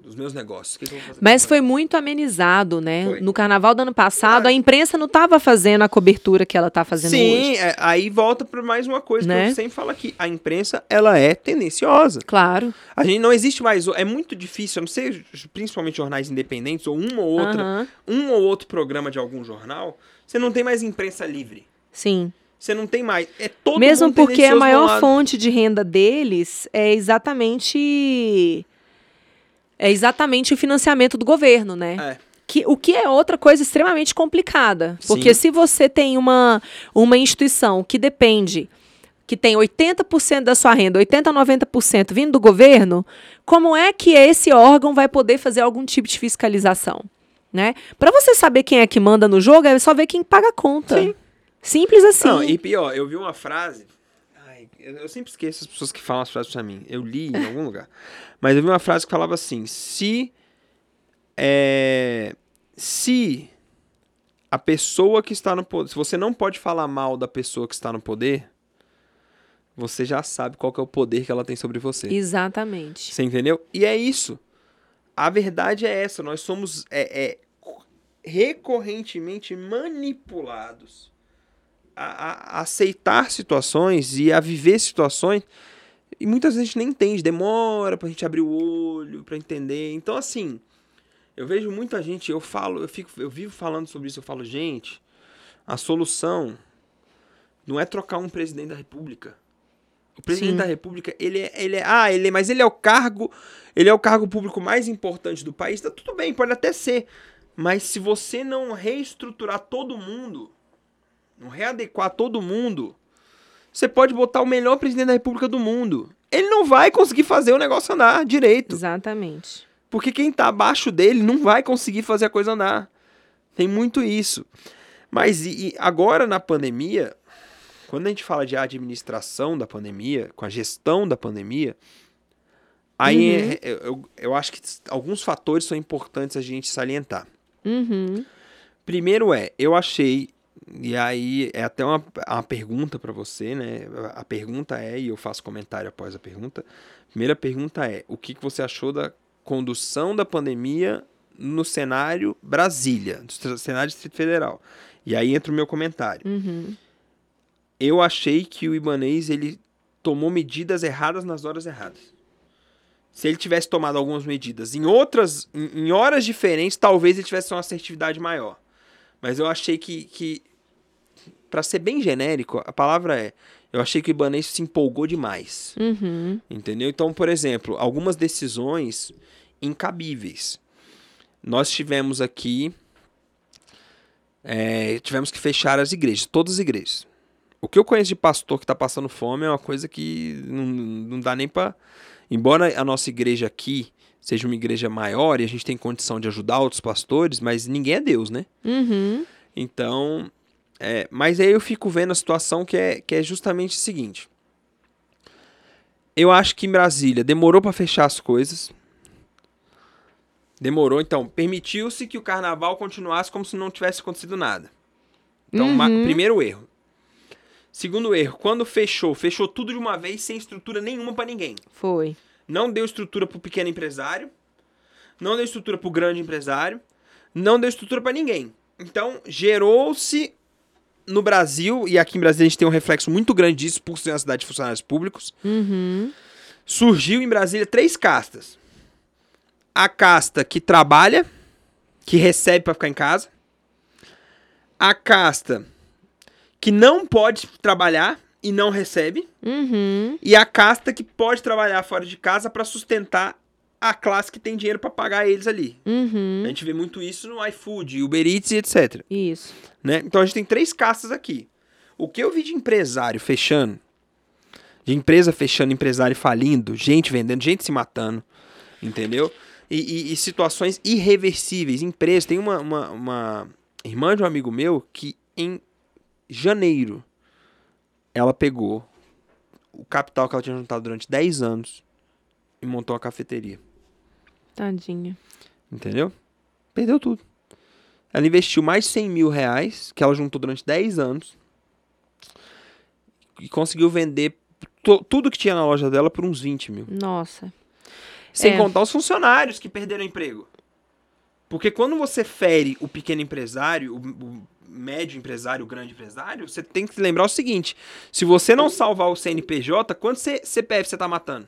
dos meus negócios? Que, que Mas foi muito amenizado, né? Foi. No carnaval do ano passado, Ah. a imprensa não estava fazendo a cobertura que ela está fazendo hoje. Sim, é, aí volta para mais uma coisa que Né? eu sempre falo aqui. A imprensa, ela é tendenciosa. Claro. A gente não existe mais. É muito difícil, não sei, principalmente jornais independentes, ou uma ou outra, Aham. um ou outro programa de algum jornal, você não tem mais imprensa livre. Sim. Você não tem mais. É todo Mesmo porque a maior fonte de renda deles é exatamente é exatamente o financiamento do governo, né? É. Que, o que é outra coisa extremamente complicada. Porque Sim. se você tem uma, uma instituição que depende, que tem 80% da sua renda, 80% a 90% vindo do governo, como é que esse órgão vai poder fazer algum tipo de fiscalização? Né? Para você saber quem é que manda no jogo, é só ver quem paga a conta. Sim. Simples assim. Não, e pior, eu vi uma frase. Eu, sempre esqueço as pessoas que falam as frases pra mim. Eu li em algum lugar. Mas eu vi uma frase que falava assim: se. É, se a pessoa que está no poder. Se você não pode falar mal da pessoa que está no poder, você já sabe qual é o poder que ela tem sobre você. Exatamente. Você entendeu? E é isso. A verdade é essa. Nós somos é, é, recorrentemente manipulados a, a aceitar situações e a viver situações. E muitas vezes a gente nem entende. Demora pra gente abrir o olho, pra entender. Então, assim, eu vejo muita gente. Eu falo, eu, fico, eu vivo falando sobre isso. Eu falo, gente, a solução não é trocar um presidente da república. O presidente Sim. da República, ele é, ele é. Ah, ele é, mas ele é o cargo. Ele é o cargo público mais importante do país. Tá tudo bem, pode até ser. Mas se você não reestruturar todo mundo, não readequar todo mundo, você pode botar o melhor presidente da República do mundo. Ele não vai conseguir fazer o negócio andar direito. Exatamente. Porque quem tá abaixo dele não vai conseguir fazer a coisa andar. Tem muito isso. Mas e, e agora na pandemia, quando a gente fala de administração da pandemia, com a gestão da pandemia, aí Uhum. é- é- eu, eu acho que alguns fatores são importantes a gente salientar. Uhum. Primeiro é, eu achei E aí é até uma, uma pergunta para você, né? A pergunta é, e eu faço comentário após a pergunta. Primeira pergunta é: o que, que você achou da condução da pandemia no cenário Brasília, no cenário Distrito Federal? E aí entra o meu comentário. Uhum. Eu achei que o Ibanês ele tomou medidas erradas nas horas erradas. Se ele tivesse tomado algumas medidas em outras, em, em horas diferentes, talvez ele tivesse uma assertividade maior. Mas eu achei que, que para ser bem genérico, a palavra é, eu achei que o Ibanez se empolgou demais. Uhum. Entendeu? Então, por exemplo, algumas decisões incabíveis. Nós tivemos aqui. É, tivemos que fechar as igrejas, todas as igrejas. O que eu conheço de pastor que está passando fome é uma coisa que não, não dá nem para. Embora a nossa igreja aqui seja uma igreja maior e a gente tem condição de ajudar outros pastores, mas ninguém é Deus, né? Uhum. Então, é, mas aí eu fico vendo a situação que é, que é justamente o seguinte. Eu acho que em Brasília demorou para fechar as coisas. Demorou, então permitiu-se que o carnaval continuasse como se não tivesse acontecido nada. Então, Uhum. primeiro erro. Segundo erro, quando fechou, fechou tudo de uma vez sem estrutura nenhuma para ninguém. Foi. Não deu estrutura pro pequeno empresário, não deu estrutura pro grande empresário, não deu estrutura para ninguém. Então, gerou-se no Brasil, e aqui em Brasília a gente tem um reflexo muito grande disso por ser uma cidade de funcionários públicos, Uhum. surgiu em Brasília três castas. A casta que trabalha, que recebe para ficar em casa. A casta que não pode trabalhar e não recebe. Uhum. E a casta que pode trabalhar fora de casa para sustentar a classe que tem dinheiro para pagar eles ali. A Uhum. gente vê muito isso no iFood, Uber Eats e etc. Isso. né? Então a gente tem três castas aqui. O que eu vi de empresário fechando, de empresa fechando, empresário falindo, gente vendendo, gente se matando, entendeu? E, e- e situações irreversíveis. Empresa, tem uma, uma, uma irmã de um amigo meu que em janeiro ela pegou o capital que ela tinha juntado durante 10 anos e montou uma cafeteria. Tadinha. Entendeu? Perdeu tudo. Ela investiu mais de 100 mil reais, que ela juntou durante 10 anos, e conseguiu vender tudo que tinha na loja dela por uns 20 mil. Nossa. Sem É. contar os funcionários que perderam emprego. Porque quando você fere o pequeno empresário, o, o médio empresário, o grande empresário, você tem que lembrar o seguinte: se você não salvar o CNPJ, quanto CPF você tá matando?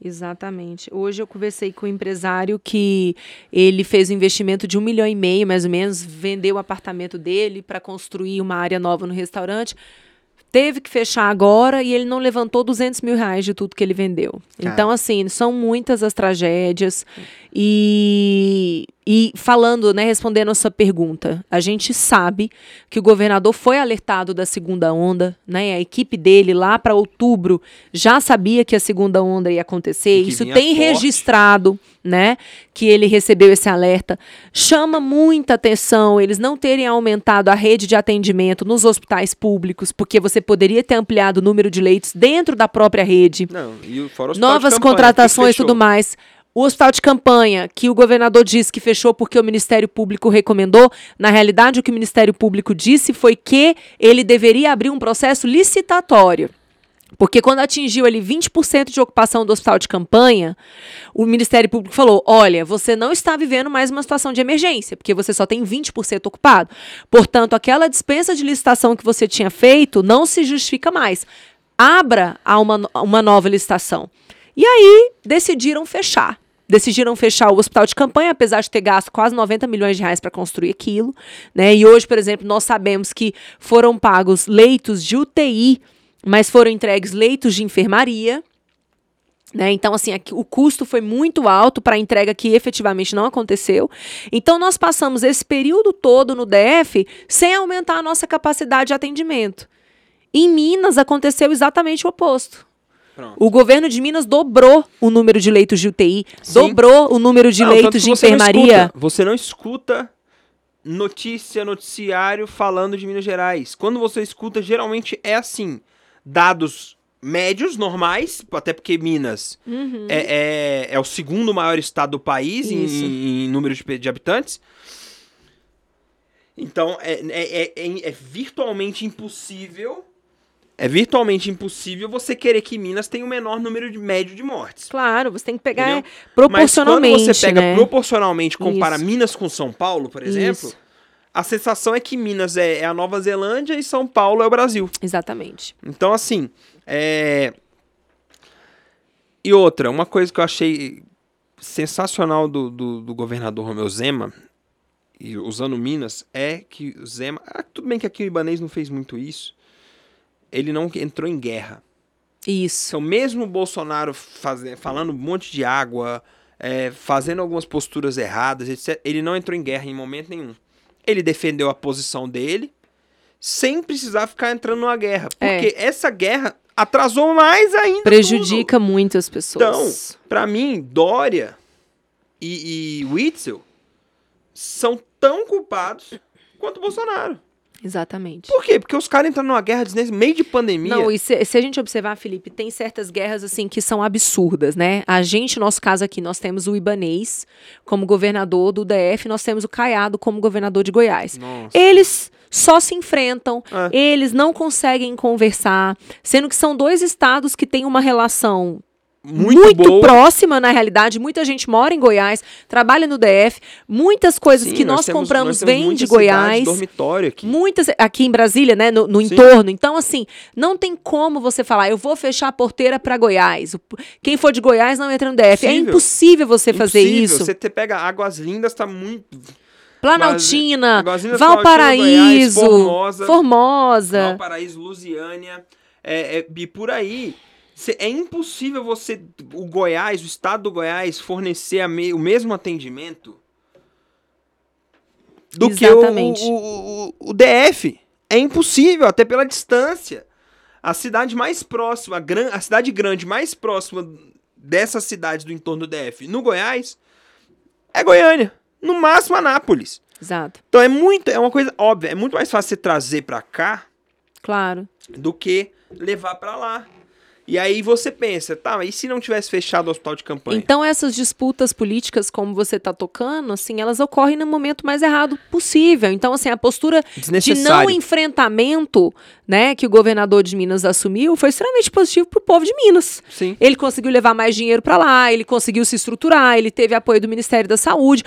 Exatamente. Hoje eu conversei com um empresário que ele fez um investimento de um milhão e meio, mais ou menos, vendeu o apartamento dele para construir uma área nova no restaurante. Teve que fechar agora e ele não levantou 200 mil reais de tudo que ele vendeu. Cara. Então, assim, são muitas as tragédias. E, e falando, né, respondendo a sua pergunta, a gente sabe que o governador foi alertado da segunda onda, né? A equipe dele lá para outubro já sabia que a segunda onda ia acontecer. Isso tem forte. registrado, né? Que ele recebeu esse alerta. Chama muita atenção eles não terem aumentado a rede de atendimento nos hospitais públicos, porque você poderia ter ampliado o número de leitos dentro da própria rede Não, e fora o hospital de novas campanha, contratações e tudo mais. O hospital de campanha, que o governador disse que fechou porque o Ministério Público recomendou, na realidade, o que o Ministério Público disse foi que ele deveria abrir um processo licitatório. Porque quando atingiu ali 20% de ocupação do hospital de campanha, o Ministério Público falou: olha, você não está vivendo mais uma situação de emergência, porque você só tem 20% ocupado. Portanto, aquela dispensa de licitação que você tinha feito não se justifica mais. Abra a uma, uma nova licitação. E aí decidiram fechar. Decidiram fechar o hospital de campanha, apesar de ter gasto quase 90 milhões de reais para construir aquilo. Né? E hoje, por exemplo, nós sabemos que foram pagos leitos de UTI, mas foram entregues leitos de enfermaria. Né? Então, assim, aqui, o custo foi muito alto para a entrega que efetivamente não aconteceu. Então, nós passamos esse período todo no DF sem aumentar a nossa capacidade de atendimento. Em Minas aconteceu exatamente o oposto. Pronto. O governo de Minas dobrou o número de leitos de UTI, Sim. dobrou o número de Não, leitos de você não enfermaria. escuta- Você não escuta notícia, noticiário falando de Minas Gerais. Quando você escuta, geralmente é assim: dados médios, normais, até porque Minas Uhum. é, é, é o segundo maior estado do país em, em número de, de habitantes. Então, é, é, é, é virtualmente impossível é virtualmente impossível você querer que Minas tenha o menor número de médio de mortes. Claro, você tem que pegar Entendeu? proporcionalmente. Mas quando você pega né? proporcionalmente, compara Isso. Minas com São Paulo, por exemplo, Isso. a sensação é que Minas é, é, a Nova Zelândia e São Paulo é o Brasil. Exatamente. Então, assim, é... E outra, uma coisa que eu achei sensacional do, do, do governador Romeu Zema, e usando Minas, é que o Zema. Ah, tudo bem que aqui o Ibanês não fez muito isso. Ele não entrou em guerra. Isso. Então, mesmo o Bolsonaro faz, falando um monte de água, é, fazendo algumas posturas erradas, etc., ele não entrou em guerra em momento nenhum. Ele defendeu a posição dele sem precisar ficar entrando numa guerra. É. Porque é. essa guerra atrasou mais ainda. Prejudica tudo. muito as pessoas. Então, para mim, Dória e, e Witzel são tão culpados quanto o Bolsonaro. Exatamente. Por quê? Porque os caras entram numa guerra nesse meio de pandemia. Não, e se, se, a gente observar, Felipe, tem certas guerras assim que são absurdas, né? A gente, nosso caso aqui, nós temos o Ibanês como governador do DF, nós temos o Caiado como governador de Goiás. Nossa. Eles só se enfrentam, é. eles não conseguem conversar, sendo que são dois estados que têm uma relação muito, muito próxima na realidade. Muita gente mora em Goiás, trabalha no DF. Muitas coisas Sim, que nós, nós temos, compramos vêm de Goiás. Dormitório aqui. Muitas aqui em Brasília, né, no, no entorno. Então assim, não tem como você falar, eu vou fechar a porteira para Goiás. Quem for de Goiás não entra no DF. É impossível. É impossível você impossível. fazer isso. Você te pega Águas Lindas tá muito Planaltina, Valparaíso, Formosa, Formosa, Valparaíso, Lusiânia, é, é, e por aí é impossível você, o Goiás, o estado do Goiás, fornecer me, o mesmo atendimento do Exatamente. que o, o, o, o, DF. É impossível, até pela distância. A cidade mais próxima, a, gran, a cidade grande mais próxima dessas cidades do entorno do DF no Goiás é Goiânia. No máximo Anápolis. Exato. Então é muito, é uma coisa óbvia, é muito mais fácil você trazer para cá. Claro. Do que levar para lá. E aí você pensa, tá, e se não tivesse fechado o hospital de campanha? Então essas disputas políticas, como você está tocando, assim, elas ocorrem no momento mais errado possível. Então, assim, a postura de não enfrentamento, né, que o governador de Minas assumiu, foi extremamente positivo para o povo de Minas. Sim. Ele conseguiu levar mais dinheiro para lá, ele conseguiu se estruturar, ele teve apoio do Ministério da Saúde.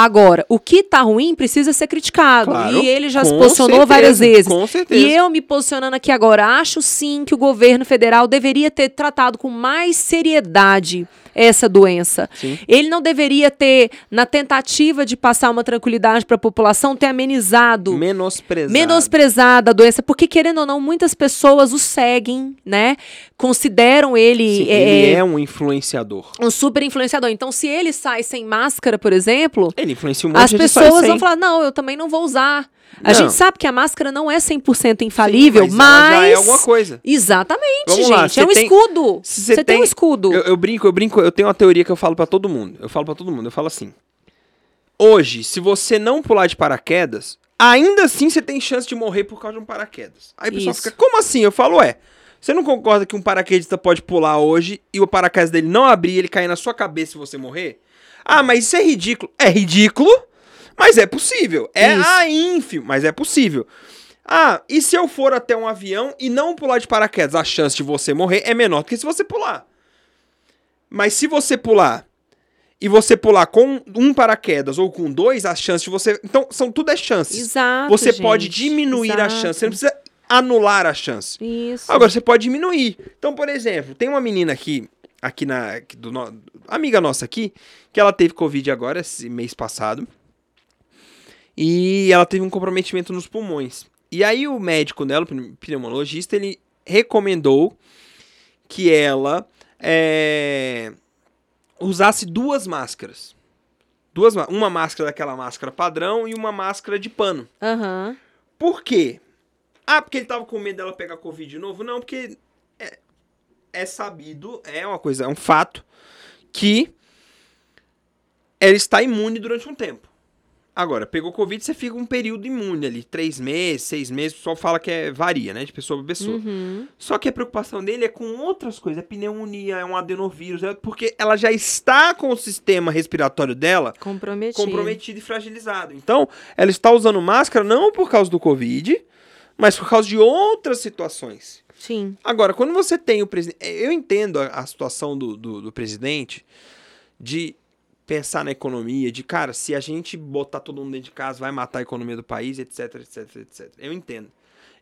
Agora, o que tá ruim precisa ser criticado. Claro, e ele já se posicionou certeza, várias vezes. Com certeza. E eu me posicionando aqui agora, acho sim que o governo federal deveria ter tratado com mais seriedade essa doença. Sim. Ele não deveria ter, na tentativa de passar uma tranquilidade para a população, ter amenizado, menosprezado. menosprezado a doença, porque querendo ou não, muitas pessoas o seguem, né? Consideram ele. Sim, é, ele é um influenciador. Um super influenciador. Então, se ele sai sem máscara, por exemplo, ele influencia um monte as pessoas vão falar: não, eu também não vou usar. A gente sabe que a máscara não é 100% infalível, Sim, mas, mas... já é alguma coisa. Exatamente, Vamos gente. Lá, é um tem... escudo. Você tem... tem... um escudo. Eu, eu, brinco, eu brinco, eu tenho uma teoria que eu falo para todo mundo. Eu falo para todo mundo, eu falo assim: "Hoje, se você não pular de paraquedas, ainda assim você tem chance de morrer por causa de um paraquedas". Aí o pessoal fica: "Como assim?" Eu falo: "É, você não concorda que um paraquedista pode pular hoje e o paraquedas dele não abrir e ele cair na sua cabeça e você morrer?" Ah, mas isso é ridículo. É ridículo, mas é possível. É Isso. a ínfimo, mas é possível. Ah, e se eu for até um avião e não pular de paraquedas? A chance de você morrer é menor do que se você pular. Mas se você pular e você pular com um paraquedas ou com dois, as chances de você. Então, são tudo é chances. Exato. Você gente. pode diminuir Exato. a chance. Você não precisa anular a chance. Isso. Agora, você pode diminuir. Então, por exemplo, tem uma menina aqui, aqui na. Do, amiga nossa aqui, que ela teve Covid agora, esse mês passado. E ela teve um comprometimento nos pulmões. E aí o médico dela, o pneumologista, ele recomendou que ela é, usasse duas máscaras. Duas, uma máscara daquela máscara padrão e uma máscara de pano. Uhum. Por quê? Ah, porque ele tava com medo dela pegar Covid de novo? Não, porque é, é sabido, é uma coisa, é um fato, que ela está imune durante um tempo. Agora, pegou Covid, você fica um período imune ali, três meses, seis meses, o pessoal fala que é, varia, né, de pessoa para pessoa. Uhum. Só que a preocupação dele é com outras coisas, é pneumonia, é um adenovírus, é porque ela já está com o sistema respiratório dela Comprometido. comprometido e fragilizado. Então, ela está usando máscara não por causa do Covid, mas por causa de outras situações. Sim. Agora, quando você tem o presidente. Eu entendo a, a situação do, do, do presidente de pensar na economia, de cara, se a gente botar todo mundo dentro de casa, vai matar a economia do país, etc, etc, etc. Eu entendo.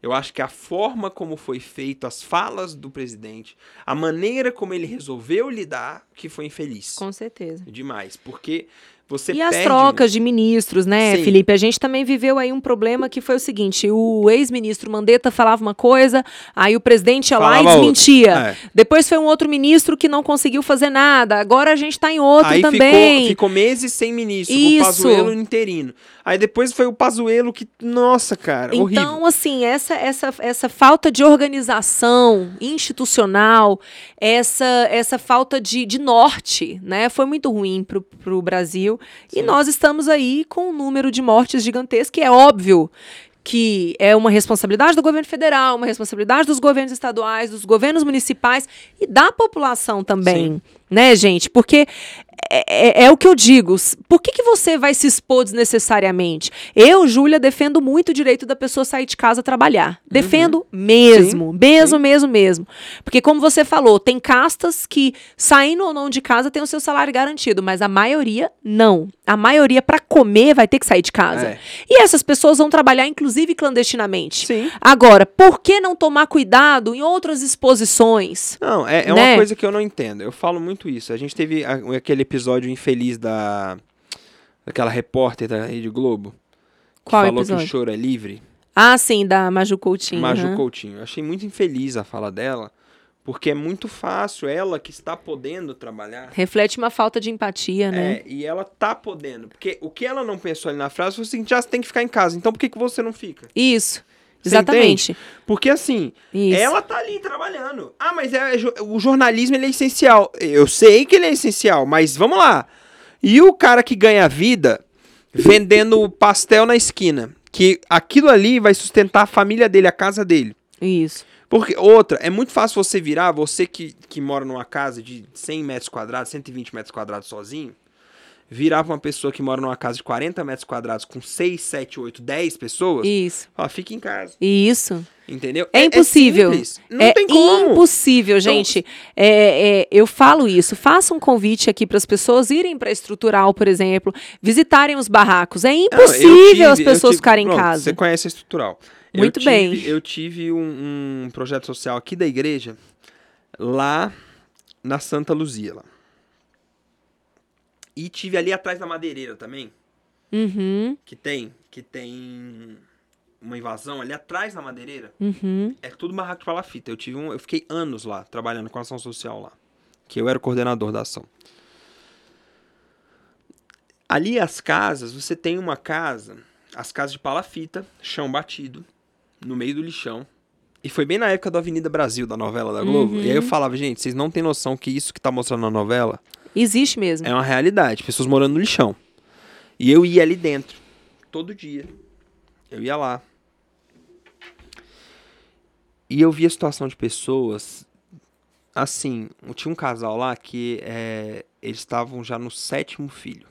Eu acho que a forma como foi feito, as falas do presidente, a maneira como ele resolveu lidar, que foi infeliz. Com certeza. Demais. Porque você e as perde- trocas de ministros, né, Sim. Felipe? A gente também viveu aí um problema que foi o seguinte: o ex-ministro Mandetta falava uma coisa, aí o presidente ia lá e desmentia. É. Depois foi um outro ministro que não conseguiu fazer nada. Agora a gente tá em outro Aí também. ficou, ficou meses sem ministro, com Isso. o Pazuello interino. Aí depois foi o Pazuello que, nossa, cara, horrível. Então, assim, essa, essa, essa falta de organização institucional, essa, essa falta de, de norte, né, foi muito ruim pro, pro Brasil. E Sim. nós estamos aí com um número de mortes gigantesco, que é óbvio que é uma responsabilidade do governo federal, uma responsabilidade dos governos estaduais, dos governos municipais e da população também, Sim. né, gente? Porque é, é- é o que eu digo. Por que, que você vai se expor desnecessariamente? Eu, Júlia, defendo muito o direito da pessoa sair de casa trabalhar. Defendo mesmo, mesmo, Sim. mesmo, mesmo. Porque, como você falou, tem castas que, saindo ou não de casa, tem o seu salário garantido, mas a maioria não. A maioria, para comer, vai ter que sair de casa. É. E essas pessoas vão trabalhar, inclusive, clandestinamente. Sim. Agora, por que não tomar cuidado em outras exposições? Não, é, é Né? uma coisa que eu não entendo. Eu falo muito isso. A gente teve aquele episódio infeliz da daquela repórter da Rede Globo que Qual falou episódio? que o choro é livre. Ah, sim, da Maju Coutinho. Maju aham. Coutinho. Eu achei muito infeliz a fala dela, porque é muito fácil ela que está podendo trabalhar. Reflete uma falta de empatia, né? É, e ela tá podendo. Porque o que ela não pensou ali na frase foi o seguinte: já você tem que ficar em casa, então por que, que você não fica? Isso. Exatamente. Porque assim, Isso. ela tá ali trabalhando. Ah, mas é, o jornalismo ele é essencial. Eu sei que ele é essencial, mas vamos lá. E o cara que ganha vida vendendo pastel na esquina, que aquilo ali vai sustentar a família dele, a casa dele. Isso. Porque, outra, é muito fácil você virar, você que, que mora numa casa de 100 metros quadrados, 120 metros quadrados sozinho, virar pra uma pessoa que mora numa casa de 40 metros quadrados com 6, 7, 8, 10 pessoas, Isso. ó, fica em casa, Isso. entendeu? É impossível. simples, não é tem como. impossível, Então- gente. É, é, eu falo isso. Faça um convite aqui para as pessoas irem para Estrutural, por exemplo, visitarem os barracos. É eu impossível tive- as eu pessoas tive- ficarem em pronto, casa. Você conhece a estrutural. Eu Muito tive- bem. Eu tive um, um projeto social aqui da igreja, lá na Santa Luzia. Lá. E tive ali atrás da madeireira também. Uhum, que tem, que tem uma invasão ali atrás da madeireira, uhum. é tudo barraco de palafita. Eu tive um, eu fiquei anos lá trabalhando com ação social lá, que eu era o coordenador da ação. Ali as casas, você tem uma casa, as casas de palafita, chão batido, no meio do lixão. E foi bem na época da Avenida Brasil, da novela da Globo. E aí eu falava, gente, vocês não têm noção que isso que tá mostrando na novela Existe mesmo. é uma realidade. Pessoas morando no lixão. E eu ia ali dentro. Todo dia. Eu ia lá. E eu via a situação de pessoas. Assim, tinha um casal lá que é, eles estavam já no sétimo filho.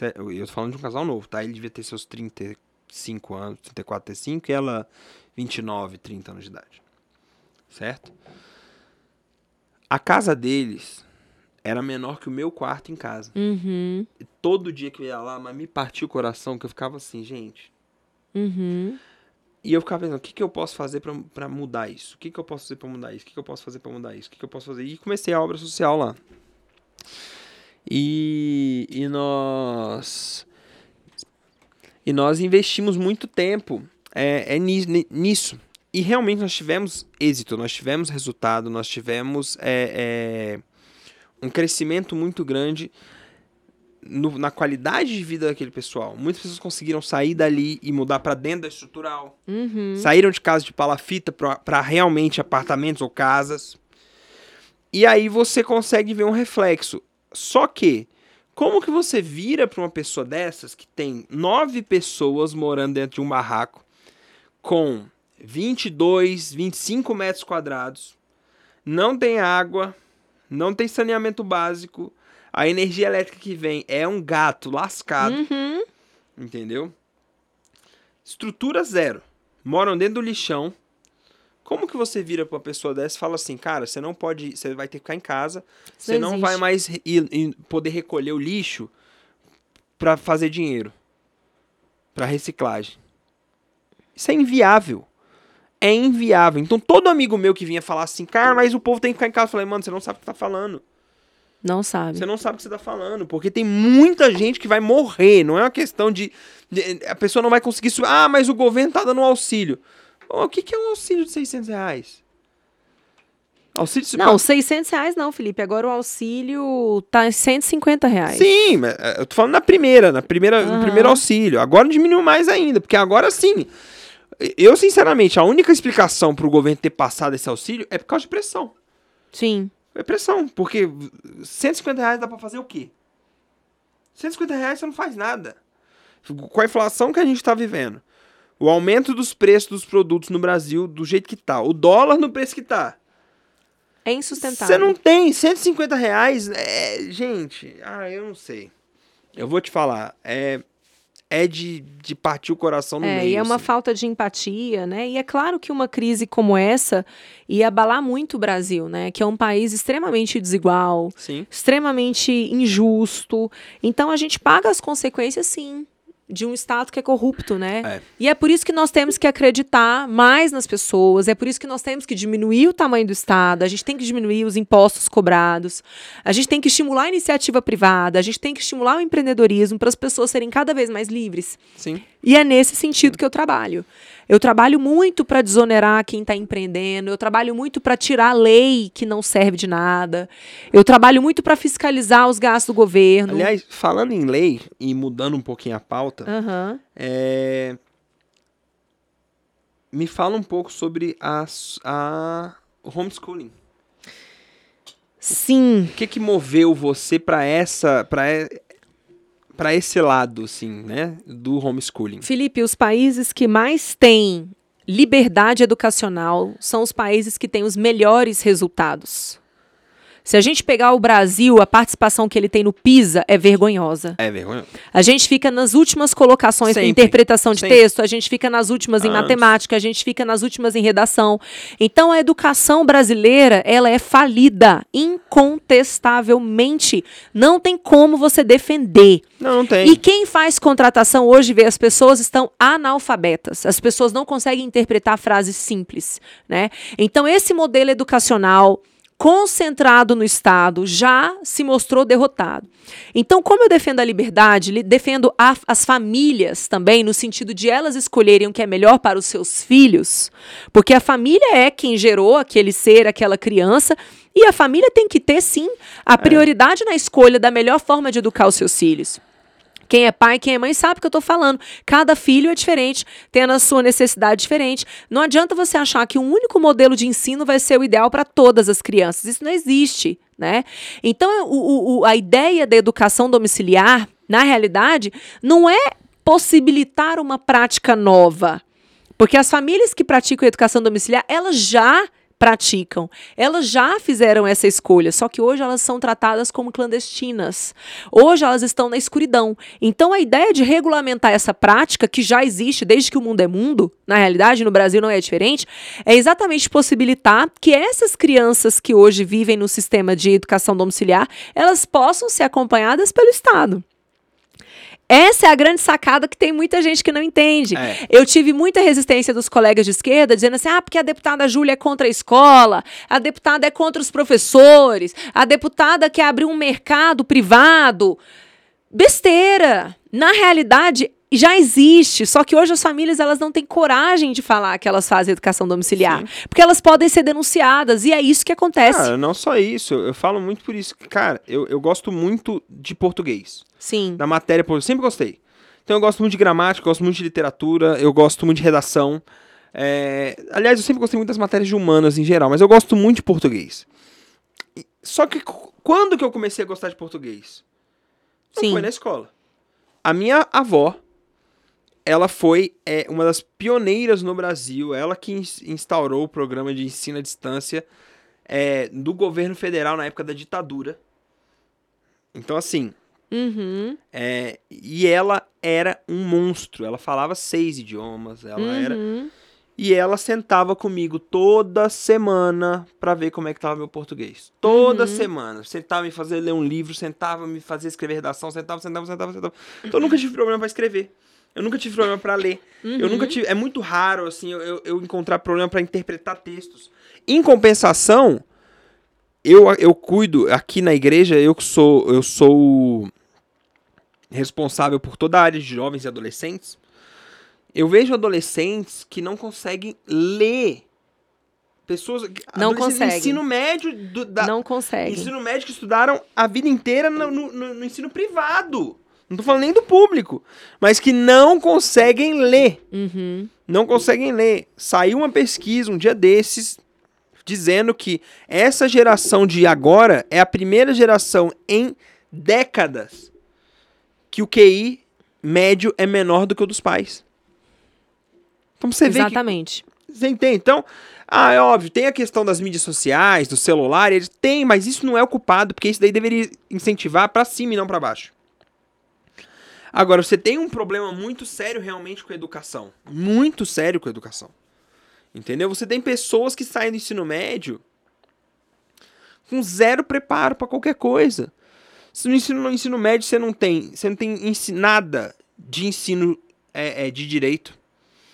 Eu tô falando de um casal novo, tá? Ele devia ter seus 35 anos, 34, 35, e ela 29, 30 anos de idade. Certo? A casa deles era menor que o meu quarto em casa. Uhum, E todo dia que eu ia lá, mas me partia o coração, que eu ficava assim, gente. uhum. E eu ficava pensando, o que, que eu posso fazer pra- pra mudar isso? O que, que eu posso fazer pra mudar isso? O que, que eu posso fazer pra mudar isso? O que, que eu posso fazer? E comecei a obra social lá. E, e nós. E nós investimos muito tempo é, é ni- ni- nisso. E realmente nós tivemos êxito, nós tivemos resultado, nós tivemos é, é, um crescimento muito grande no- na qualidade de vida daquele pessoal. Muitas pessoas conseguiram sair dali e mudar pra dentro da estrutural. Uhum. Saíram de casa de palafita para realmente apartamentos ou casas. E aí você consegue ver um reflexo. Só que, Como que você vira para uma pessoa dessas que tem nove pessoas morando dentro de um barraco com 22, 25 metros quadrados, não tem água, não tem saneamento básico, a energia elétrica que vem é um gato lascado, Uhum. entendeu? Estrutura zero. Moram dentro do lixão. Como que você vira pra uma pessoa dessa e fala assim, cara, você não pode, você vai ter que ficar em casa, você não não vai mais ir- ir- poder recolher o lixo pra fazer dinheiro, Pra reciclagem. Isso é inviável. É inviável. Então todo amigo meu que vinha falar assim, cara, mas o povo tem que ficar em casa, eu falei, mano, você não sabe o que tá falando. Não sabe. Você não sabe o que você tá falando, porque tem muita gente que vai morrer. Não é uma questão de. de- a pessoa não vai conseguir. Ah, mas o governo tá dando um auxílio. O que, que é um auxílio de 600 reais? Auxílio de Não, 600 reais não, Felipe. Agora o auxílio tá em 150 reais. Sim, mas é, eu tô falando na primeira, na primeira, no Aham. primeiro auxílio. Agora diminuiu mais ainda, porque agora sim. Eu, sinceramente, a única explicação pro governo ter passado esse auxílio é por causa de pressão. Sim. É pressão, porque 150 reais dá pra fazer o quê? 150 reais você não faz nada. Com a inflação que a gente tá vivendo, o aumento dos preços dos produtos no Brasil do jeito que tá, o dólar no preço que tá, É insustentável. você não tem 150 reais, é, gente, ah, eu não sei. Eu vou te falar, é, é de, de partir o coração no É, meio. e é uma assim. falta de empatia, né? E é claro que uma crise como essa ia abalar muito o Brasil, né? Que é um país extremamente desigual, Sim, extremamente injusto. Então a gente paga as consequências, sim, de um Estado que é corrupto, né? É. E é por isso que nós temos que acreditar mais nas pessoas, é por isso que nós temos que diminuir o tamanho do Estado, a gente tem que diminuir os impostos cobrados, a gente tem que estimular a iniciativa privada, a gente tem que estimular o empreendedorismo para as pessoas serem cada vez mais livres. sim. E é nesse sentido que eu trabalho. Eu trabalho muito para desonerar quem está empreendendo, eu trabalho muito para tirar a lei que não serve de nada, eu trabalho muito para fiscalizar os gastos do governo. Aliás, falando em lei e mudando um pouquinho a pauta, Aham. É... Me fala um pouco sobre a, a... o homeschooling. Sim, O que que moveu você para essa, para para esse lado, assim, né, do homeschooling? Felipe, os países que mais têm liberdade educacional são os países que têm os melhores resultados. Se a gente pegar o Brasil, a participação que ele tem no PISA é vergonhosa. É vergonha. A gente fica nas últimas colocações em interpretação de Sempre. texto, a gente fica nas últimas em matemática, a gente fica nas últimas em redação. Então a educação brasileira, ela é falida, incontestavelmente. Não tem como você defender. Não, não tem. E quem faz contratação hoje vê as pessoas estão analfabetas. As pessoas não conseguem interpretar frases simples, né? Então esse modelo educacional concentrado no Estado já se mostrou derrotado. Então, como eu defendo a liberdade, li- defendo a- as famílias também, no sentido de elas escolherem o que é melhor para os seus filhos, porque a família é quem gerou aquele ser, aquela criança, e a família tem que ter, sim, a prioridade na escolha da melhor forma de educar os seus filhos. Quem é pai, quem é mãe sabe o que eu tô falando. Cada filho é diferente, tendo a sua necessidade diferente. Não adianta você achar que um único modelo de ensino vai ser o ideal para todas as crianças. Isso não existe, né? Então, o- o- o- a ideia da educação domiciliar, na realidade, não é possibilitar uma prática nova. Porque as famílias que praticam educação domiciliar, elas já praticam. Elas já fizeram essa escolha, só que hoje elas são tratadas como clandestinas. Hoje elas estão na escuridão. Então a ideia de regulamentar essa prática, que já existe desde que o mundo é mundo, na realidade no Brasil não é diferente, é exatamente possibilitar que essas crianças que hoje vivem no sistema de educação domiciliar, elas possam ser acompanhadas pelo Estado. Essa é a grande sacada que tem muita gente que não entende. É. Eu tive muita resistência dos colegas de esquerda dizendo assim: ah, porque a deputada Júlia é contra a escola, a deputada é contra os professores, a deputada quer abrir um mercado privado. Besteira! Na realidade, já existe, só que hoje as famílias elas não têm coragem de falar que elas fazem educação domiciliar, porque elas podem ser denunciadas, e é isso que acontece. Cara, não só isso, eu falo muito por isso. Cara, eu, eu gosto muito de português. Sim. Da matéria, eu sempre gostei. Então eu gosto muito de gramática, eu gosto muito de literatura, eu gosto muito de redação. É, Aliás, eu sempre gostei muito das matérias de humanas em geral, mas eu gosto muito de português. Só que quando que eu comecei a gostar de português? Não Sim. foi na escola. A minha avó, ela foi é, uma das pioneiras no Brasil, ela que ins- instaurou o programa de ensino à distância é, do governo federal na época da ditadura. Então, assim, Uhum. é, e ela era um monstro. Ela falava seis idiomas, ela era Uhum. e ela sentava comigo toda semana pra ver como é que tava meu português. Toda Uhum. semana. Sentava me fazer ler um livro, sentava me fazer escrever redação, sentava, sentava, sentava, sentava. Então eu nunca tive problema pra escrever. Eu nunca tive problema pra ler. Eu Uhum. nunca tive. É muito raro, assim, eu, eu, eu encontrar problema pra interpretar textos. Em compensação, eu, eu cuido, aqui na igreja, eu que sou. Eu sou responsável por toda a área de jovens e adolescentes. Eu vejo adolescentes que não conseguem ler. Pessoas. Não conseguem. ensino médio. Do, da, Não consegue. ensino médio que estudaram a vida inteira no- no- no ensino privado. Não tô falando nem do público. Mas que não conseguem ler. Uhum. Não conseguem ler. Saiu uma pesquisa um dia desses dizendo que essa geração de agora é a primeira geração em décadas que o QI médio é menor do que o dos pais. Então você vê que Exatamente. você entende? Então, ah, é óbvio, tem a questão das mídias sociais, do celular, eles têm, mas isso não é o culpado, porque isso daí deveria incentivar pra cima e não pra baixo. Agora, você tem um problema muito sério realmente com a educação. Muito sério com a educação. Entendeu? Você tem pessoas que saem do ensino médio com zero preparo pra qualquer coisa. Se no ensino, no ensino médio você não tem, você não tem nada de ensino é, é, de direito.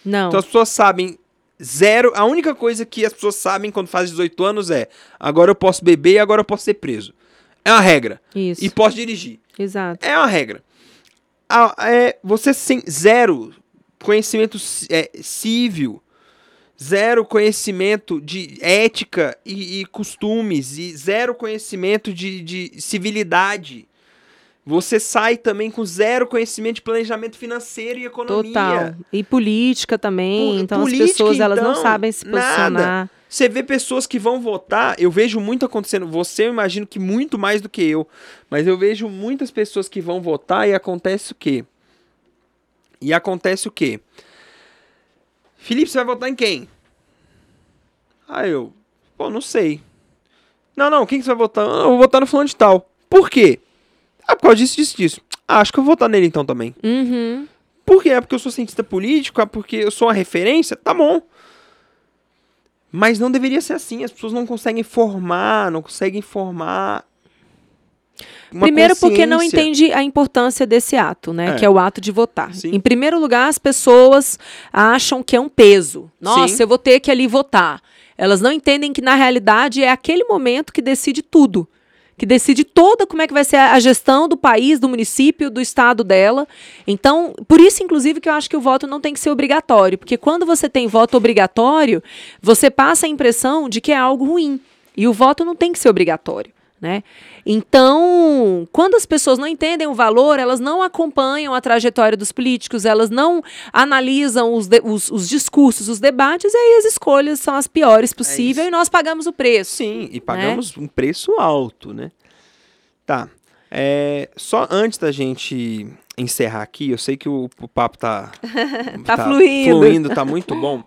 Não. Então as pessoas sabem zero. A única coisa que as pessoas sabem quando fazem 18 anos é: agora eu posso beber e agora eu posso ser preso. É uma regra. Isso. E posso dirigir. Exato. É uma regra. A- é, você sem zero conhecimento ci- é, civil, zero conhecimento de ética e, e costumes, e zero conhecimento de, de civilidade. Você sai também com zero conhecimento de planejamento financeiro e economia. Total. E política também. Então política, as pessoas elas não então, sabem se nada. Você vê pessoas que vão votar, eu vejo muito acontecendo, você eu imagino que muito mais do que eu, mas eu vejo muitas pessoas que vão votar e acontece o quê? E acontece o quê? Felipe, você vai votar em quem? Ah, eu, pô, não sei. Não, não, quem que você vai votar? Ah, eu vou votar no fulano de tal. Por quê? Ah, por causa disso, disso, disso. Ah, acho que eu vou votar nele então também. Uhum. Por quê? É porque eu sou cientista político? É porque eu sou uma referência? Tá bom. Mas não deveria ser assim. As pessoas não conseguem formar, não conseguem formar. Primeiro porque não entende a importância desse ato, né? É. Que é o ato de votar. Sim. Em primeiro lugar, as pessoas acham que é um peso. Nossa, Sim. eu vou ter que ali votar. Elas não entendem que na realidade é aquele momento que decide tudo. Que decide toda como é que vai ser a gestão do país, do município, do estado dela. Então, por isso, inclusive, que eu acho que o voto não tem que ser obrigatório. Porque quando você tem voto obrigatório, você passa a impressão de que é algo ruim. E o voto não tem que ser obrigatório. Né? Então, quando as pessoas não entendem o valor, elas não acompanham a trajetória dos políticos, elas não analisam os, os- os discursos, os debates, e aí as escolhas são as piores possíveis isso. e nós pagamos o preço. Sim, e pagamos um preço alto, né? Tá. É, só antes da gente encerrar aqui, eu sei que o, o papo tá, Tá fluindo. tá muito bom.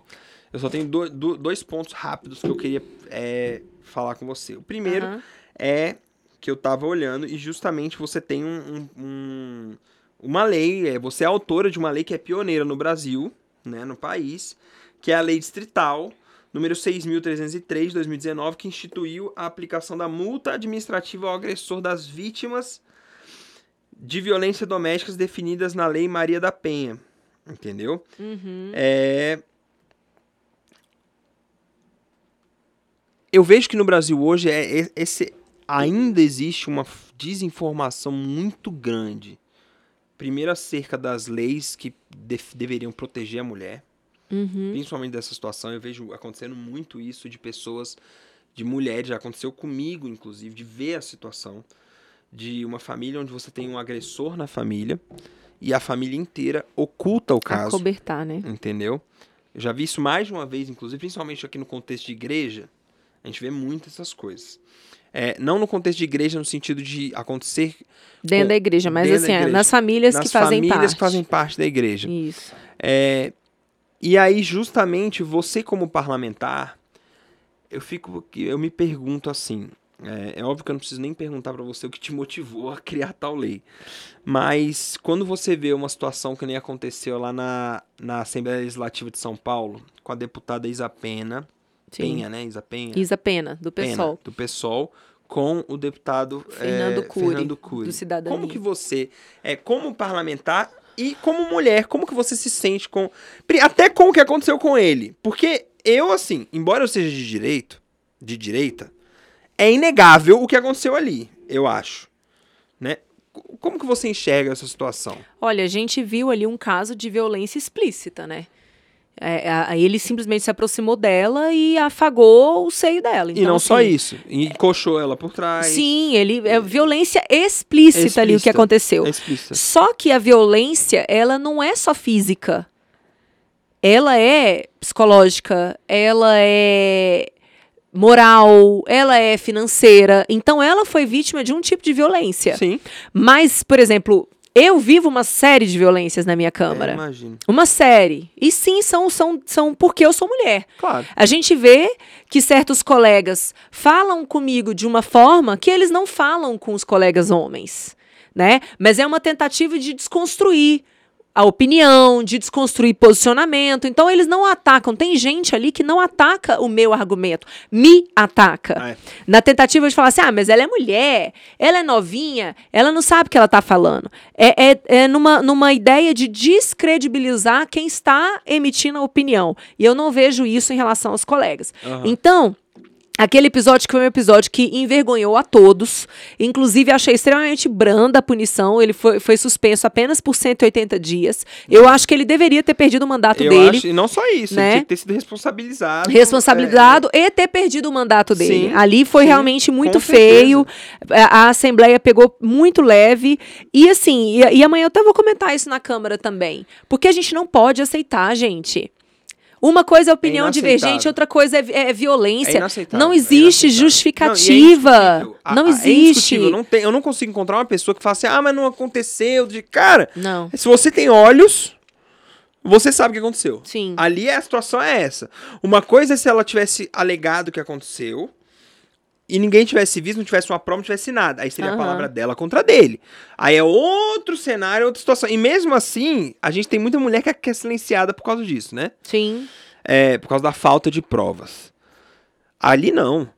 Eu só tenho do- do- dois pontos rápidos que eu queria é, falar com você. O primeiro Aham. É que eu tava olhando e justamente você tem um, um- um- uma lei, é, você é autora de uma lei que é pioneira no Brasil, né, no país, que é a Lei Distrital número 6.303 de 2019, que instituiu a aplicação da multa administrativa ao agressor das vítimas de violência doméstica definidas na Lei Maria da Penha. Entendeu? Uhum. É... Eu vejo que no Brasil hoje é, é- esse, ainda existe uma desinformação muito grande. Primeiro acerca das leis que def- deveriam proteger a mulher, Uhum. principalmente dessa situação. Eu vejo acontecendo muito isso de pessoas, de mulheres, já aconteceu comigo, inclusive, de ver a situação de uma família onde você tem um agressor na família e a família inteira oculta o caso. Acobertar, né? Entendeu? Eu já vi isso mais de uma vez, inclusive, principalmente aqui no contexto de igreja. A gente vê muito essas coisas. É, não no contexto de igreja, no sentido de acontecer. Dentro com- da igreja, mas assim, igreja. nas famílias nas que fazem famílias parte. que fazem parte da igreja. Isso. É, e aí, justamente, você como parlamentar, eu fico, eu me pergunto assim. É, é óbvio que eu não preciso nem perguntar para você o que te motivou a criar tal lei. Mas quando você vê uma situação que nem aconteceu lá na, na Assembleia Legislativa de São Paulo, com a deputada Isa Pena, Sim. Penha, né? Isa Penha. Isa Pena, do Pena, PSOL. do PSOL, com o deputado Fernando é, Cury, Fernando Cury. do Cidadania. Como que você, é, como parlamentar e como mulher, como que você se sente com... Até com o que aconteceu com ele. Porque eu, assim, embora eu seja de direito, de direita, é inegável o que aconteceu ali, eu acho. Né? Como que você enxerga essa situação? Olha, a gente viu ali um caso de violência explícita, né? É, aí ele simplesmente se aproximou dela e afagou o seio dela. e não Então, só assim, isso, encoxou ela por trás. Sim, ele é violência explícita, ali o que Explícita. aconteceu. É explícita. Só que a violência, ela não é só física. Ela é psicológica, ela é moral, ela é financeira. Então ela foi vítima de um tipo de violência. Sim, Mas, por exemplo, eu vivo uma série de violências na minha é, Câmara. imagino. Uma série. E sim, são, são, são porque eu sou mulher. Claro. A gente vê que certos colegas falam comigo de uma forma que eles não falam com os colegas homens, né? Mas é uma tentativa de desconstruir a opinião, de desconstruir posicionamento. Então eles não atacam. Tem gente ali que não ataca o meu argumento, me ataca. É. Na tentativa de falar assim, ah, mas ela é mulher, ela é novinha, ela não sabe o que ela está falando. É, é, é numa, numa ideia de descredibilizar quem está emitindo a opinião. E eu não vejo isso em relação aos colegas. Aham. Então, aquele episódio que foi um episódio que envergonhou a todos. Inclusive, achei extremamente branda a punição. Ele foi, foi suspenso apenas por 180 dias. Eu acho que ele deveria ter perdido o mandato Eu dele acho, e não só isso, né? ele tinha que ter sido responsabilizado. responsabilizado e ter perdido o mandato dele. Sim, Ali foi sim, realmente muito feio. A, a Assembleia pegou muito leve. E assim, e, e amanhã eu até vou comentar isso na Câmara também. Porque a gente não pode aceitar, gente. Uma coisa é opinião inaceitável. divergente, outra coisa é, é É violência. inaceitável, não é existe justificativa. Não, é. Não, A- é existe. Não tem- eu não consigo encontrar uma pessoa que fala assim, ah, mas não aconteceu. De cara, Não. se você tem olhos, você sabe o que aconteceu. Sim. Ali a situação é essa. Uma coisa é se ela tivesse alegado o que aconteceu e ninguém tivesse visto, não tivesse uma prova, não tivesse nada. Aí seria Aham. a palavra dela contra dele. Aí é outro cenário, outra situação. E mesmo assim, a gente tem muita mulher que é- que é silenciada por causa disso, né? Sim. É, por causa da falta de provas. Ali não.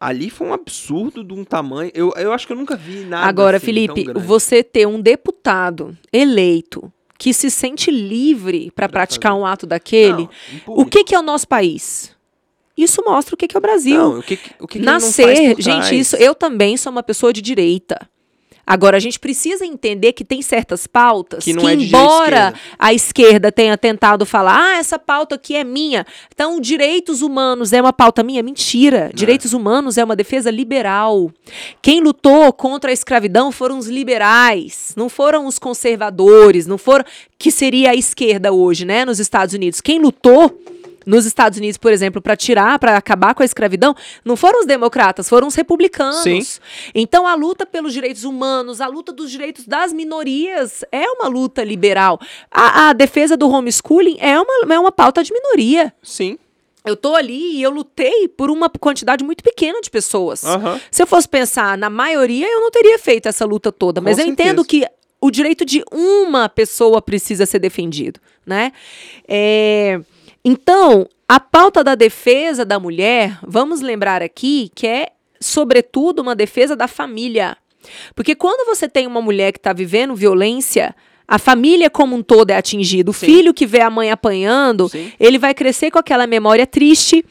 Ali foi um absurdo de um tamanho. Eu, eu acho que eu nunca vi nada. Agora, assim, Felipe, você ter um deputado eleito que se sente livre para Pra praticar fazer. um ato daquele, Não, o que, que é o nosso país? Isso mostra o que, que é o Brasil. Não, o que, o que que não Nascer, gente, isso. Eu também sou uma pessoa de direita. Agora, a gente precisa entender que tem certas pautas Que que, não é embora esquerda. a esquerda tenha tentado falar, ah, essa pauta aqui é minha, então direitos humanos é uma pauta minha. Mentira. Direitos humanos é uma defesa liberal. Quem lutou contra a escravidão foram os liberais, não foram os conservadores, não foram. que seria a esquerda hoje, né, nos Estados Unidos. Quem lutou nos Estados Unidos, por exemplo, para tirar, para acabar com a escravidão, não foram os democratas, foram os republicanos. Sim. Então a luta pelos direitos humanos, a luta dos direitos das minorias é uma luta liberal. A, a defesa do homeschooling é uma, é uma pauta de minoria. Sim. Eu tô ali e eu lutei por uma quantidade muito pequena de pessoas. Aham. Se eu fosse pensar na maioria, eu não teria feito essa luta toda. Com Mas eu certeza. entendo que o direito de uma pessoa precisa ser defendido, né? É, Então, a pauta da defesa da mulher, vamos lembrar aqui que é, sobretudo, uma defesa da família. Porque quando você tem uma mulher que está vivendo violência, a família como um todo é atingida. O Sim. filho que vê a mãe apanhando, Sim. ele vai crescer com aquela memória triste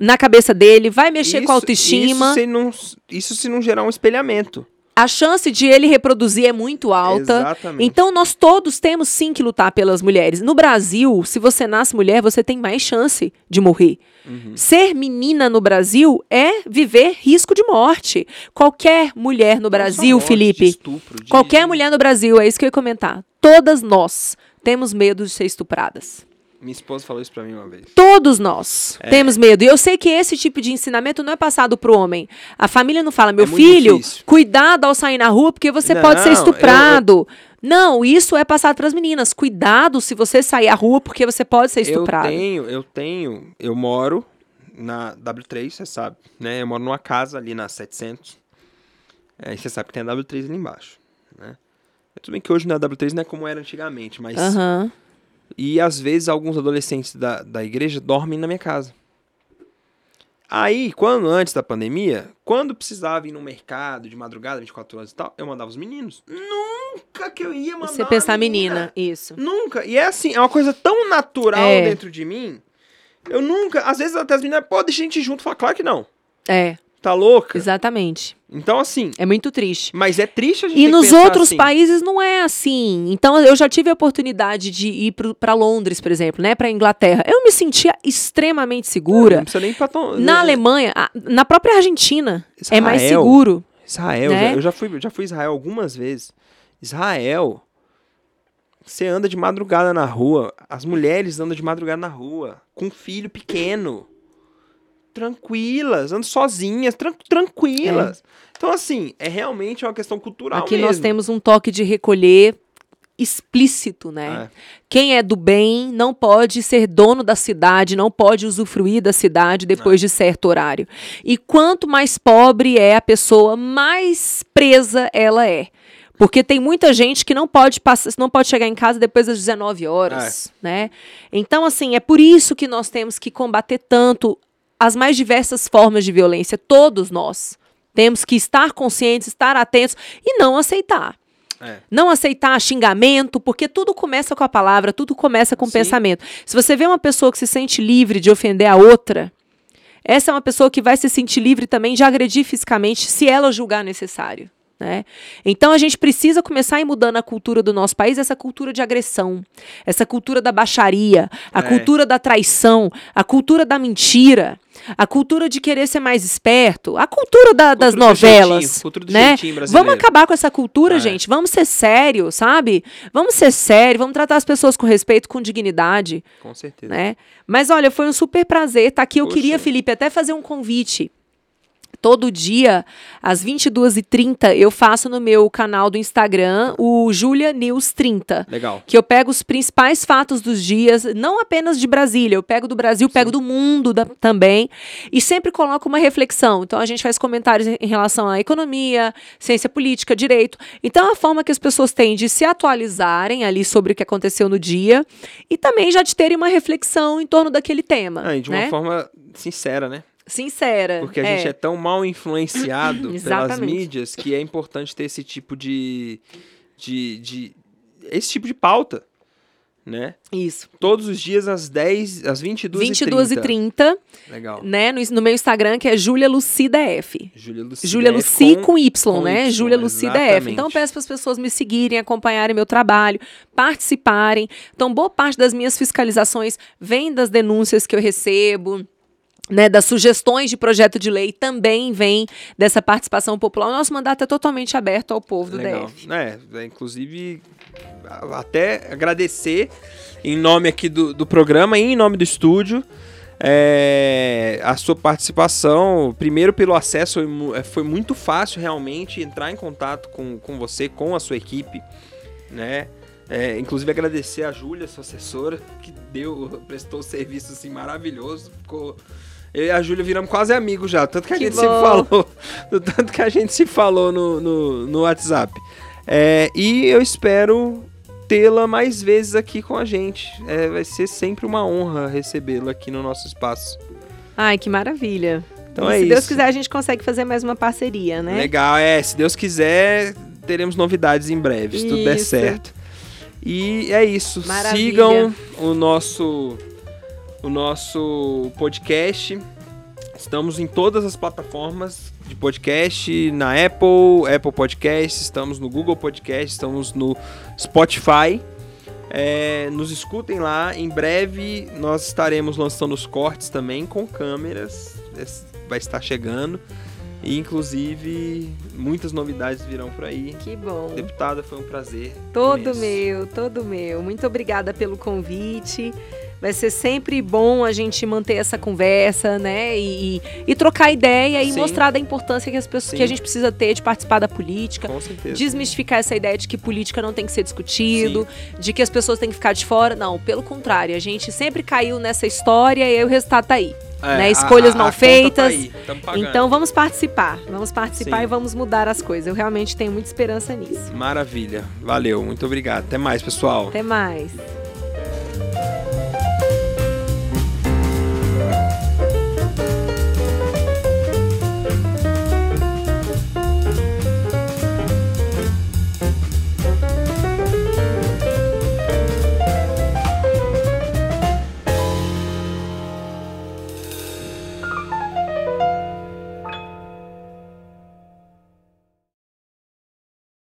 na cabeça dele, vai mexer com a autoestima. Isso se, não, isso se não gerar um espelhamento. A chance de ele reproduzir é muito alta. Exatamente. Então, nós todos temos sim que lutar pelas mulheres. No Brasil, se você nasce mulher, você tem mais chance de morrer. Uhum. Ser menina no Brasil é viver risco de morte. Qualquer mulher no Brasil, morte, de Felipe, estupro, de- qualquer mulher no Brasil, é isso que eu ia comentar. Todas nós temos medo de ser estupradas. Minha esposa falou isso pra mim uma vez. Todos nós é. temos medo. E eu sei que esse tipo de ensinamento não é passado pro homem. A família não fala, meu é filho, cuidado ao sair na rua, porque você não, pode ser estuprado. Eu, eu... Não, isso é passado para as meninas. Cuidado se você sair à rua, porque você pode ser estuprado. Eu tenho, eu tenho, eu moro na W3, você sabe, né? Eu moro numa casa ali na 700. É, você sabe que tem a W3 ali embaixo, né? Tudo bem que hoje na W3 não é como era antigamente, mas... Uhum. E às vezes alguns adolescentes da, da igreja dormem na minha casa. Aí, quando antes da pandemia, quando precisava ir no mercado de madrugada, 24 horas e tal, eu mandava os meninos. Nunca que eu ia mandar. Você pensar menina. menina, isso. Nunca. E é assim, é uma coisa tão natural é. dentro de mim. Eu nunca. Às vezes até as meninas, pô, deixa a gente junto. Fala, claro que não. É. Tá louca? Exatamente. Então, assim. É muito triste. Mas é triste a gente E nos outros assim. países não é assim. Então, eu já tive a oportunidade de ir para Londres, por exemplo, né? Pra Inglaterra. Eu me sentia extremamente segura. Não, precisa nem pra tom... Na Alemanha, na própria Argentina, Israel, é mais seguro. Israel, né? eu já fui, já fui Israel algumas vezes. Israel, você anda de madrugada na rua, as mulheres andam de madrugada na rua, com um filho pequeno tranquilas, andam sozinhas, tran tranquilas. É. Então, assim, é realmente uma questão cultural Aqui mesmo. nós temos um toque de recolher explícito, né? É. Quem é do bem não pode ser dono da cidade, não pode usufruir da cidade depois é. de certo horário. E quanto mais pobre é a pessoa, mais presa ela é. Porque tem muita gente que não pode passar, não pode chegar em casa depois das 19 horas, é. né? Então assim, é por isso que nós temos que combater tanto as mais diversas formas de violência, todos nós temos que estar conscientes, estar atentos e não aceitar. É. Não aceitar xingamento, porque tudo começa com a palavra, tudo começa com o pensamento. Se você vê uma pessoa que se sente livre de ofender a outra, essa é uma pessoa que vai se sentir livre também de agredir fisicamente, se ela julgar necessário. Né? Então a gente precisa começar a ir mudando a cultura do nosso país, essa cultura de agressão, essa cultura da baixaria, a é. cultura da traição, a cultura da mentira, a cultura de querer ser mais esperto, a cultura, da, cultura das novelas. Cultura né? Vamos acabar com essa cultura, é. gente. Vamos ser sério, sabe? Vamos ser sério, vamos tratar as pessoas com respeito, com dignidade. Com certeza. Né? Mas olha, foi um super prazer estar aqui. Eu Poxa. queria, Felipe, até fazer um convite Todo dia, às 22h30, eu faço no meu canal do Instagram o Julia News 30. Legal. Que eu pego os principais fatos dos dias, não apenas de Brasília, eu pego do Brasil, Sim. pego do mundo da, também, e sempre coloco uma reflexão. Então a gente faz comentários em relação à economia, ciência política, direito. Então é a forma que as pessoas têm de se atualizarem ali sobre o que aconteceu no dia e também já de terem uma reflexão em torno daquele tema. Ah, e de uma né? forma sincera, né? Sincera. Porque a é. gente é tão mal influenciado pelas mídias que é importante ter esse tipo de, de, de esse tipo de pauta, né? Isso. Todos os dias às 10, às 22 22 e 30. Legal. Né? No, no meu Instagram, que é Julia Lucida F. Julia Lucida Julia Luci com, com, Y, com né? Y, Julia Lucida F. Então eu peço para as pessoas me seguirem, acompanharem meu trabalho, participarem. Então boa parte das minhas fiscalizações vem das denúncias que eu recebo né, das sugestões de projeto de lei também vem dessa participação popular. O nosso mandato é totalmente aberto ao povo do Legal. DF. É, é, inclusive, até agradecer em nome aqui do, do programa e em nome do estúdio é, a sua participação. Primeiro, pelo acesso, foi, foi muito fácil realmente entrar em contato com, com você, com a sua equipe, né? É, inclusive agradecer a Júlia, sua assessora, que deu, prestou um serviço assim maravilhoso, ficou eu e a Júlia viramos quase amigos já. Tanto que a que gente bom. se falou. Tanto que a gente se falou no, no, no WhatsApp. É, e eu espero tê-la mais vezes aqui com a gente. É, vai ser sempre uma honra recebê-la aqui no nosso espaço. Ai, que maravilha. Então e é se isso. Deus quiser, a gente consegue fazer mais uma parceria, né? Legal, é. Se Deus quiser, teremos novidades em breve, se isso. tudo der certo. E é isso. Maravilha. Sigam o nosso o nosso podcast. Estamos em todas as plataformas de podcast, na Apple, Apple Podcast, estamos no Google Podcast, estamos no Spotify. É, nos escutem lá. Em breve nós estaremos lançando os cortes também com câmeras. Vai estar chegando. E, inclusive, muitas novidades virão por aí. Que bom. Deputada, foi um prazer. Todo imenso. meu, todo meu. Muito obrigada pelo convite Vai ser sempre bom a gente manter essa conversa, né? E, e trocar ideia e Sim. mostrar da importância que, as pessoas, que a Sim. gente precisa ter de participar da política. Com certeza. Desmistificar essa ideia de que política não tem que ser discutido, de que as pessoas têm que ficar de fora. Não, pelo contrário, a gente sempre caiu nessa história e aí o resultado tá aí. É, né? a- Escolhas a- mal a tá feitas. aí, pagando. Então vamos participar. Vamos participar Sim. e vamos mudar as coisas. Eu realmente tenho muita esperança nisso. Maravilha. Valeu, muito obrigado. Até mais, pessoal. Até mais.